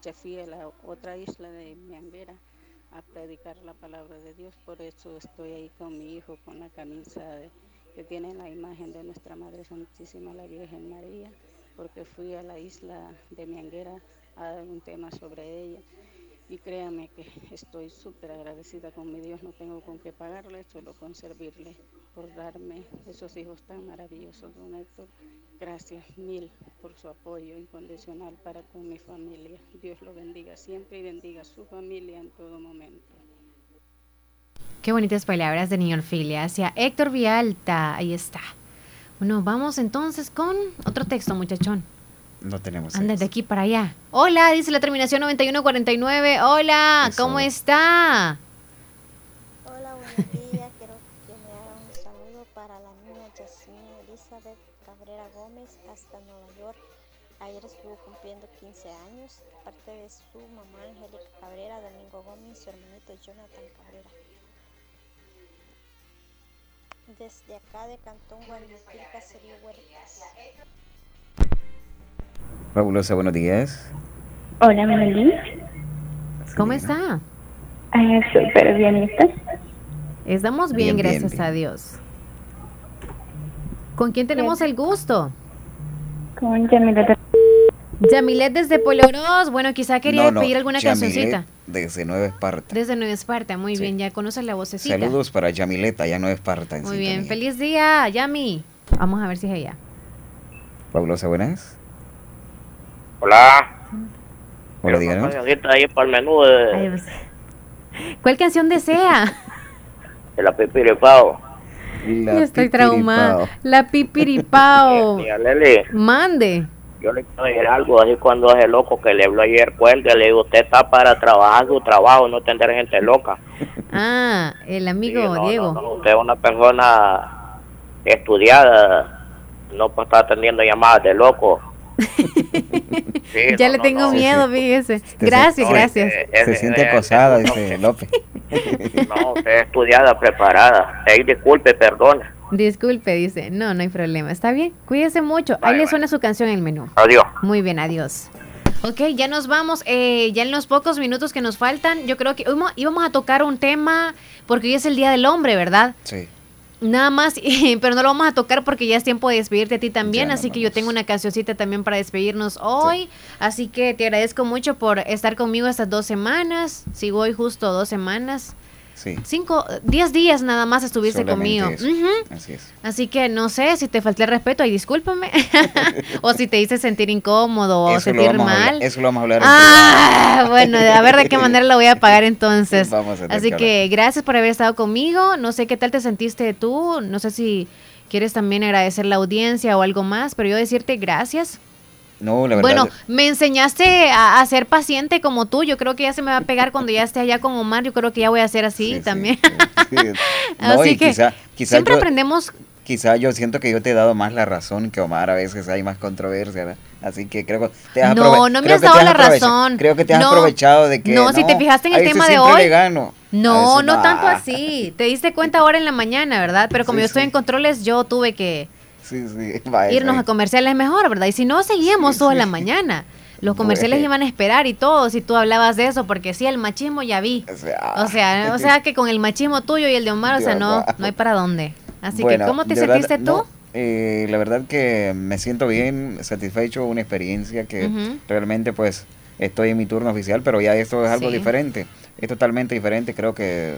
ya fui a la otra isla de Miambera a predicar la palabra de Dios. Por eso estoy ahí con mi hijo con la camisa que tiene la imagen de nuestra Madre Santísima, la Virgen María, porque fui a la isla de Mianguera a dar un tema sobre ella. Y créame que estoy súper agradecida con mi Dios, no tengo con qué pagarle, solo con servirle por darme esos hijos tan maravillosos, don Héctor. Gracias mil por su apoyo incondicional para con mi familia. Dios lo bendiga siempre y bendiga a su familia en todo momento. Qué bonitas palabras de niño Orfilia hacia Héctor Vialta. Ahí está. Bueno, vamos entonces con otro texto, muchachón. No tenemos. Anda de aquí para allá. Hola, dice la terminación 9149. Hola, ¿cómo está? Hola, buenos días. hasta Nueva York. Ayer estuvo cumpliendo 15 años, parte de su mamá Angélica Cabrera, Domingo Gómez y su hermanito Jonathan Cabrera. Desde acá de Cantón Guadalupe, Caserío Huertas. Fabulosa, buenos días. Hola, Melody. ¿Cómo está? Ah, súper bien, Estamos bien, gracias a Dios. ¿Con quién tenemos el gusto? Con Yamilet. Yamilet desde Poloros. Bueno, quizá quería pedir alguna cancioncita. Desde Nueva Esparta. Desde Nueva Esparta, muy bien, ya conoces la vocecita. Saludos para Yamilet, allá Nueva Esparta. muy bien, feliz día, Yami. Vamos a ver si es ella. Fabulosa, buenas. Hola. Hola, díganos. ahí para el menú de... ¿Cuál canción desea? De la Pau. La estoy traumada. La pipiripao. Mande. Yo le quiero decir algo, así cuando es el loco que le habló ayer, cuente, le digo, usted está para trabajar su trabajo, no tener gente loca. Ah, el amigo Diego. usted es una persona estudiada, no puede estar atendiendo llamadas de loco. ya le tengo miedo, fíjese. Gracias, gracias. Se siente acosada, dice López. no, usted es estudiada, preparada. Ey, disculpe, perdona. Disculpe, dice. No, no hay problema. Está bien. Cuídese mucho. Ahí le suena su canción en el menú. Adiós. Muy bien, adiós. Ok, ya nos vamos. Eh, ya en los pocos minutos que nos faltan, yo creo que íbamos a tocar un tema, porque hoy es el Día del Hombre, ¿verdad? Sí. Nada más, pero no lo vamos a tocar porque ya es tiempo de despedirte a ti también, así que yo tengo una cancioncita también para despedirnos hoy, así que te agradezco mucho por estar conmigo estas dos semanas, sigo hoy justo dos semanas, Sí. Cinco, diez días nada más estuviste conmigo. Así es. Así que no sé si te falté el respeto, ahí discúlpame. o si te hice sentir incómodo o sentir mal. eso lo vamos a hablar. Ah, bueno, a ver de qué manera lo voy a pagar entonces. Así que gracias por haber estado conmigo. No sé qué tal te sentiste tú. No sé si quieres también agradecer la audiencia o algo más, pero yo decirte gracias no, la verdad. Bueno, me enseñaste a, ser paciente como tú. Yo creo que ya se me va a pegar cuando ya esté allá con Omar. Yo creo que ya voy a ser así también. así que siempre aprendemos. Quizá yo siento que yo te he dado más la razón que Omar. A veces hay más controversia. Así que creo que te has No, no me has dado la razón. Creo que te has aprovechado de que. No, si te fijaste en el tema de hoy. Gano. No, no tanto así. Te diste cuenta ahora en la mañana, ¿verdad? Pero como yo estoy en controles, yo tuve que irnos a comerciales mejor, ¿verdad? Y si no, seguíamos toda la mañana. Los comerciales iban a esperar y todo, si tú hablabas de eso, porque sí, el machismo ya vi. O sea, o sea, que con el machismo tuyo y el de Omar, o sea, no, no hay para dónde. Así que, ¿cómo te sentiste tú? Eh, la verdad que me siento bien, satisfecho, una experiencia que realmente pues estoy en mi turno oficial, pero ya esto es algo diferente, es totalmente diferente, creo que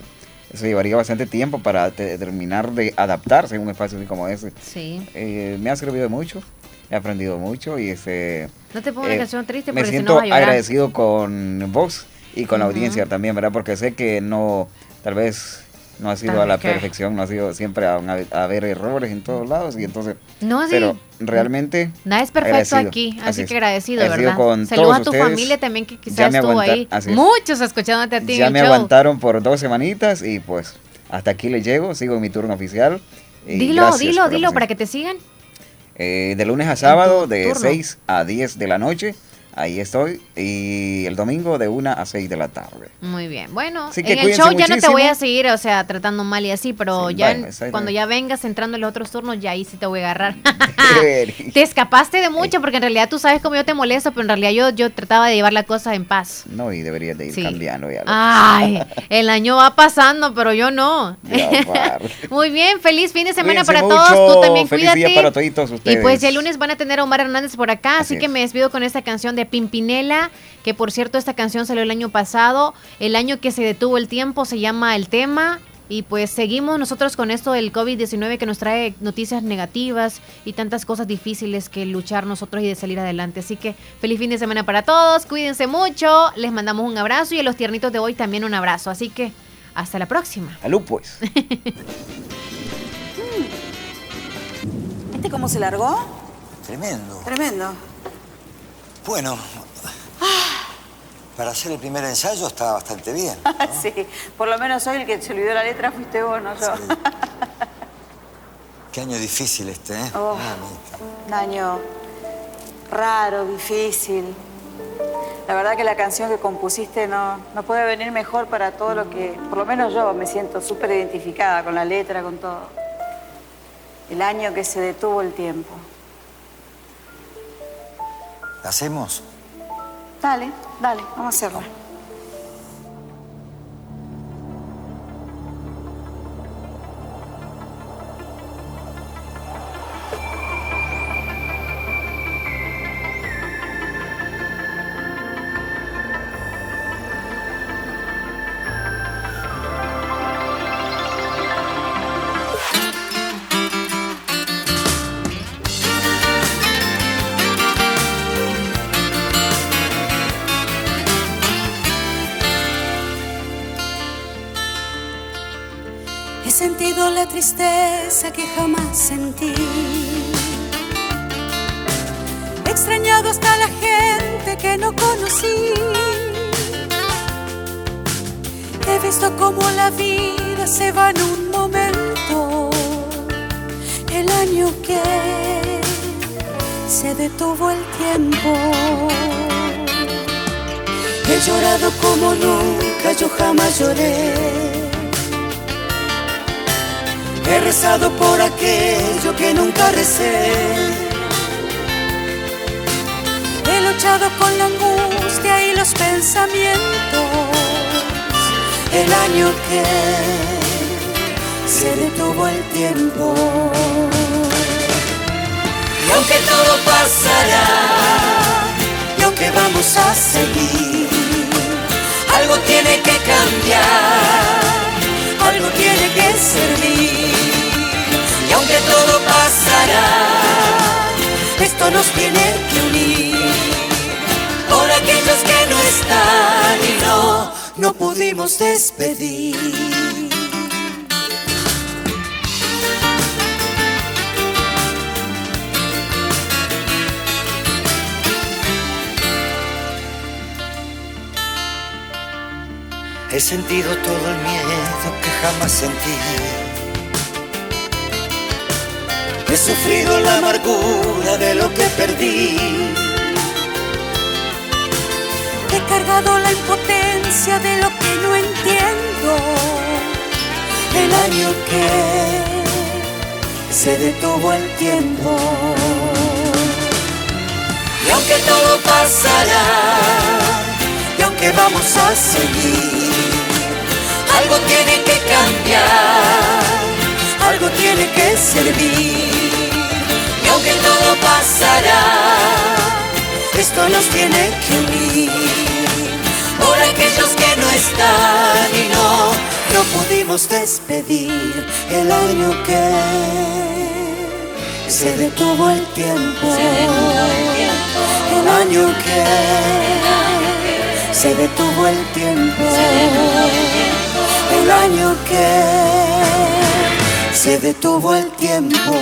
se llevaría bastante tiempo para terminar de adaptarse en un espacio así como ese. Sí. Eh, me ha servido mucho, he aprendido mucho y ese... No te pongo una eh, canción triste Me siento agradecido con vos y con la audiencia también, ¿verdad? Porque sé que no, tal vez no ha sido a la perfección, no ha sido siempre a, haber errores en todos lados y entonces... No, sí. Pero realmente... Nada es perfecto aquí, así, que agradecido, ¿verdad? Saludos a tu familia también que quizás estuvo ahí. Muchos escuchándote a ti. Ya me aguantaron por dos semanitas y pues hasta aquí le llego, sigo en mi turno oficial. Dilo, dilo, dilo para que te sigan. Eh, de lunes a sábado, de 6 a 10 de la noche Ahí estoy. Y el domingo de 1 a 6 de la tarde. Muy bien. Bueno, en el show ya no te voy a seguir, o sea, tratando mal y así, pero ya cuando ya vengas entrando en los otros turnos, ya ahí sí te voy a agarrar. te escapaste de mucho, porque en realidad tú sabes cómo yo te molesto, pero en realidad yo, yo trataba de llevar la cosa en paz. No, y deberías de ir cambiando ya. Ay, el año va pasando, pero yo no. Muy bien, feliz fin de semana para todos. Tú también feliz cuídate. Día para todos ustedes. Y pues el lunes van a tener a Omar Hernández por acá, así, que me despido con esta canción de Pimpinela, que por cierto esta canción salió el año pasado, el año que se detuvo el tiempo se llama El tema. Y pues seguimos nosotros con esto del COVID-19 que nos trae noticias negativas y tantas cosas difíciles que luchar nosotros y de salir adelante. Así que feliz fin de semana para todos, cuídense mucho, les mandamos un abrazo y a los tiernitos de hoy también un abrazo. Así que hasta la próxima. Salud pues. ¿Este cómo se largó? Tremendo. Tremendo. Bueno, para hacer el primer ensayo está bastante bien. sí, por lo menos hoy el que se olvidó la letra fuiste vos, no yo. Qué año difícil este, ¿eh? Oh, un año raro, difícil. La verdad que la canción que compusiste no, no puede venir mejor para todo lo que... Por lo menos yo me siento súper identificada con la letra, con todo. El año que se detuvo el tiempo. Hacemos? Dale, dale, vamos a hacerlo. Que jamás sentí. Extrañado hasta la gente que no conocí. He visto cómo la vida se va en un momento. El año que se detuvo el tiempo. He llorado como nunca, yo jamás lloré He rezado por aquello que nunca recé. He luchado con la angustia y los pensamientos. El año que se detuvo el tiempo. Y aunque todo pasará, y aunque vamos a seguir, algo tiene que cambiar algo tiene que servir. Y aunque todo pasará, esto nos tiene que unir. Por aquellos que no están y no, no pudimos despedir. He sentido todo el miedo que jamás sentí. He sufrido la amargura de lo que perdí. He cargado la impotencia de lo que no entiendo. El año que se detuvo el tiempo. Y aunque todo pasará, aunque vamos a seguir algo tiene que cambiar, algo tiene que servir. Y aunque todo pasará, esto nos tiene que unir. Por aquellos que no están y no, no pudimos despedir el año que se detuvo el tiempo. el año que se detuvo el tiempo el año que se detuvo el tiempo.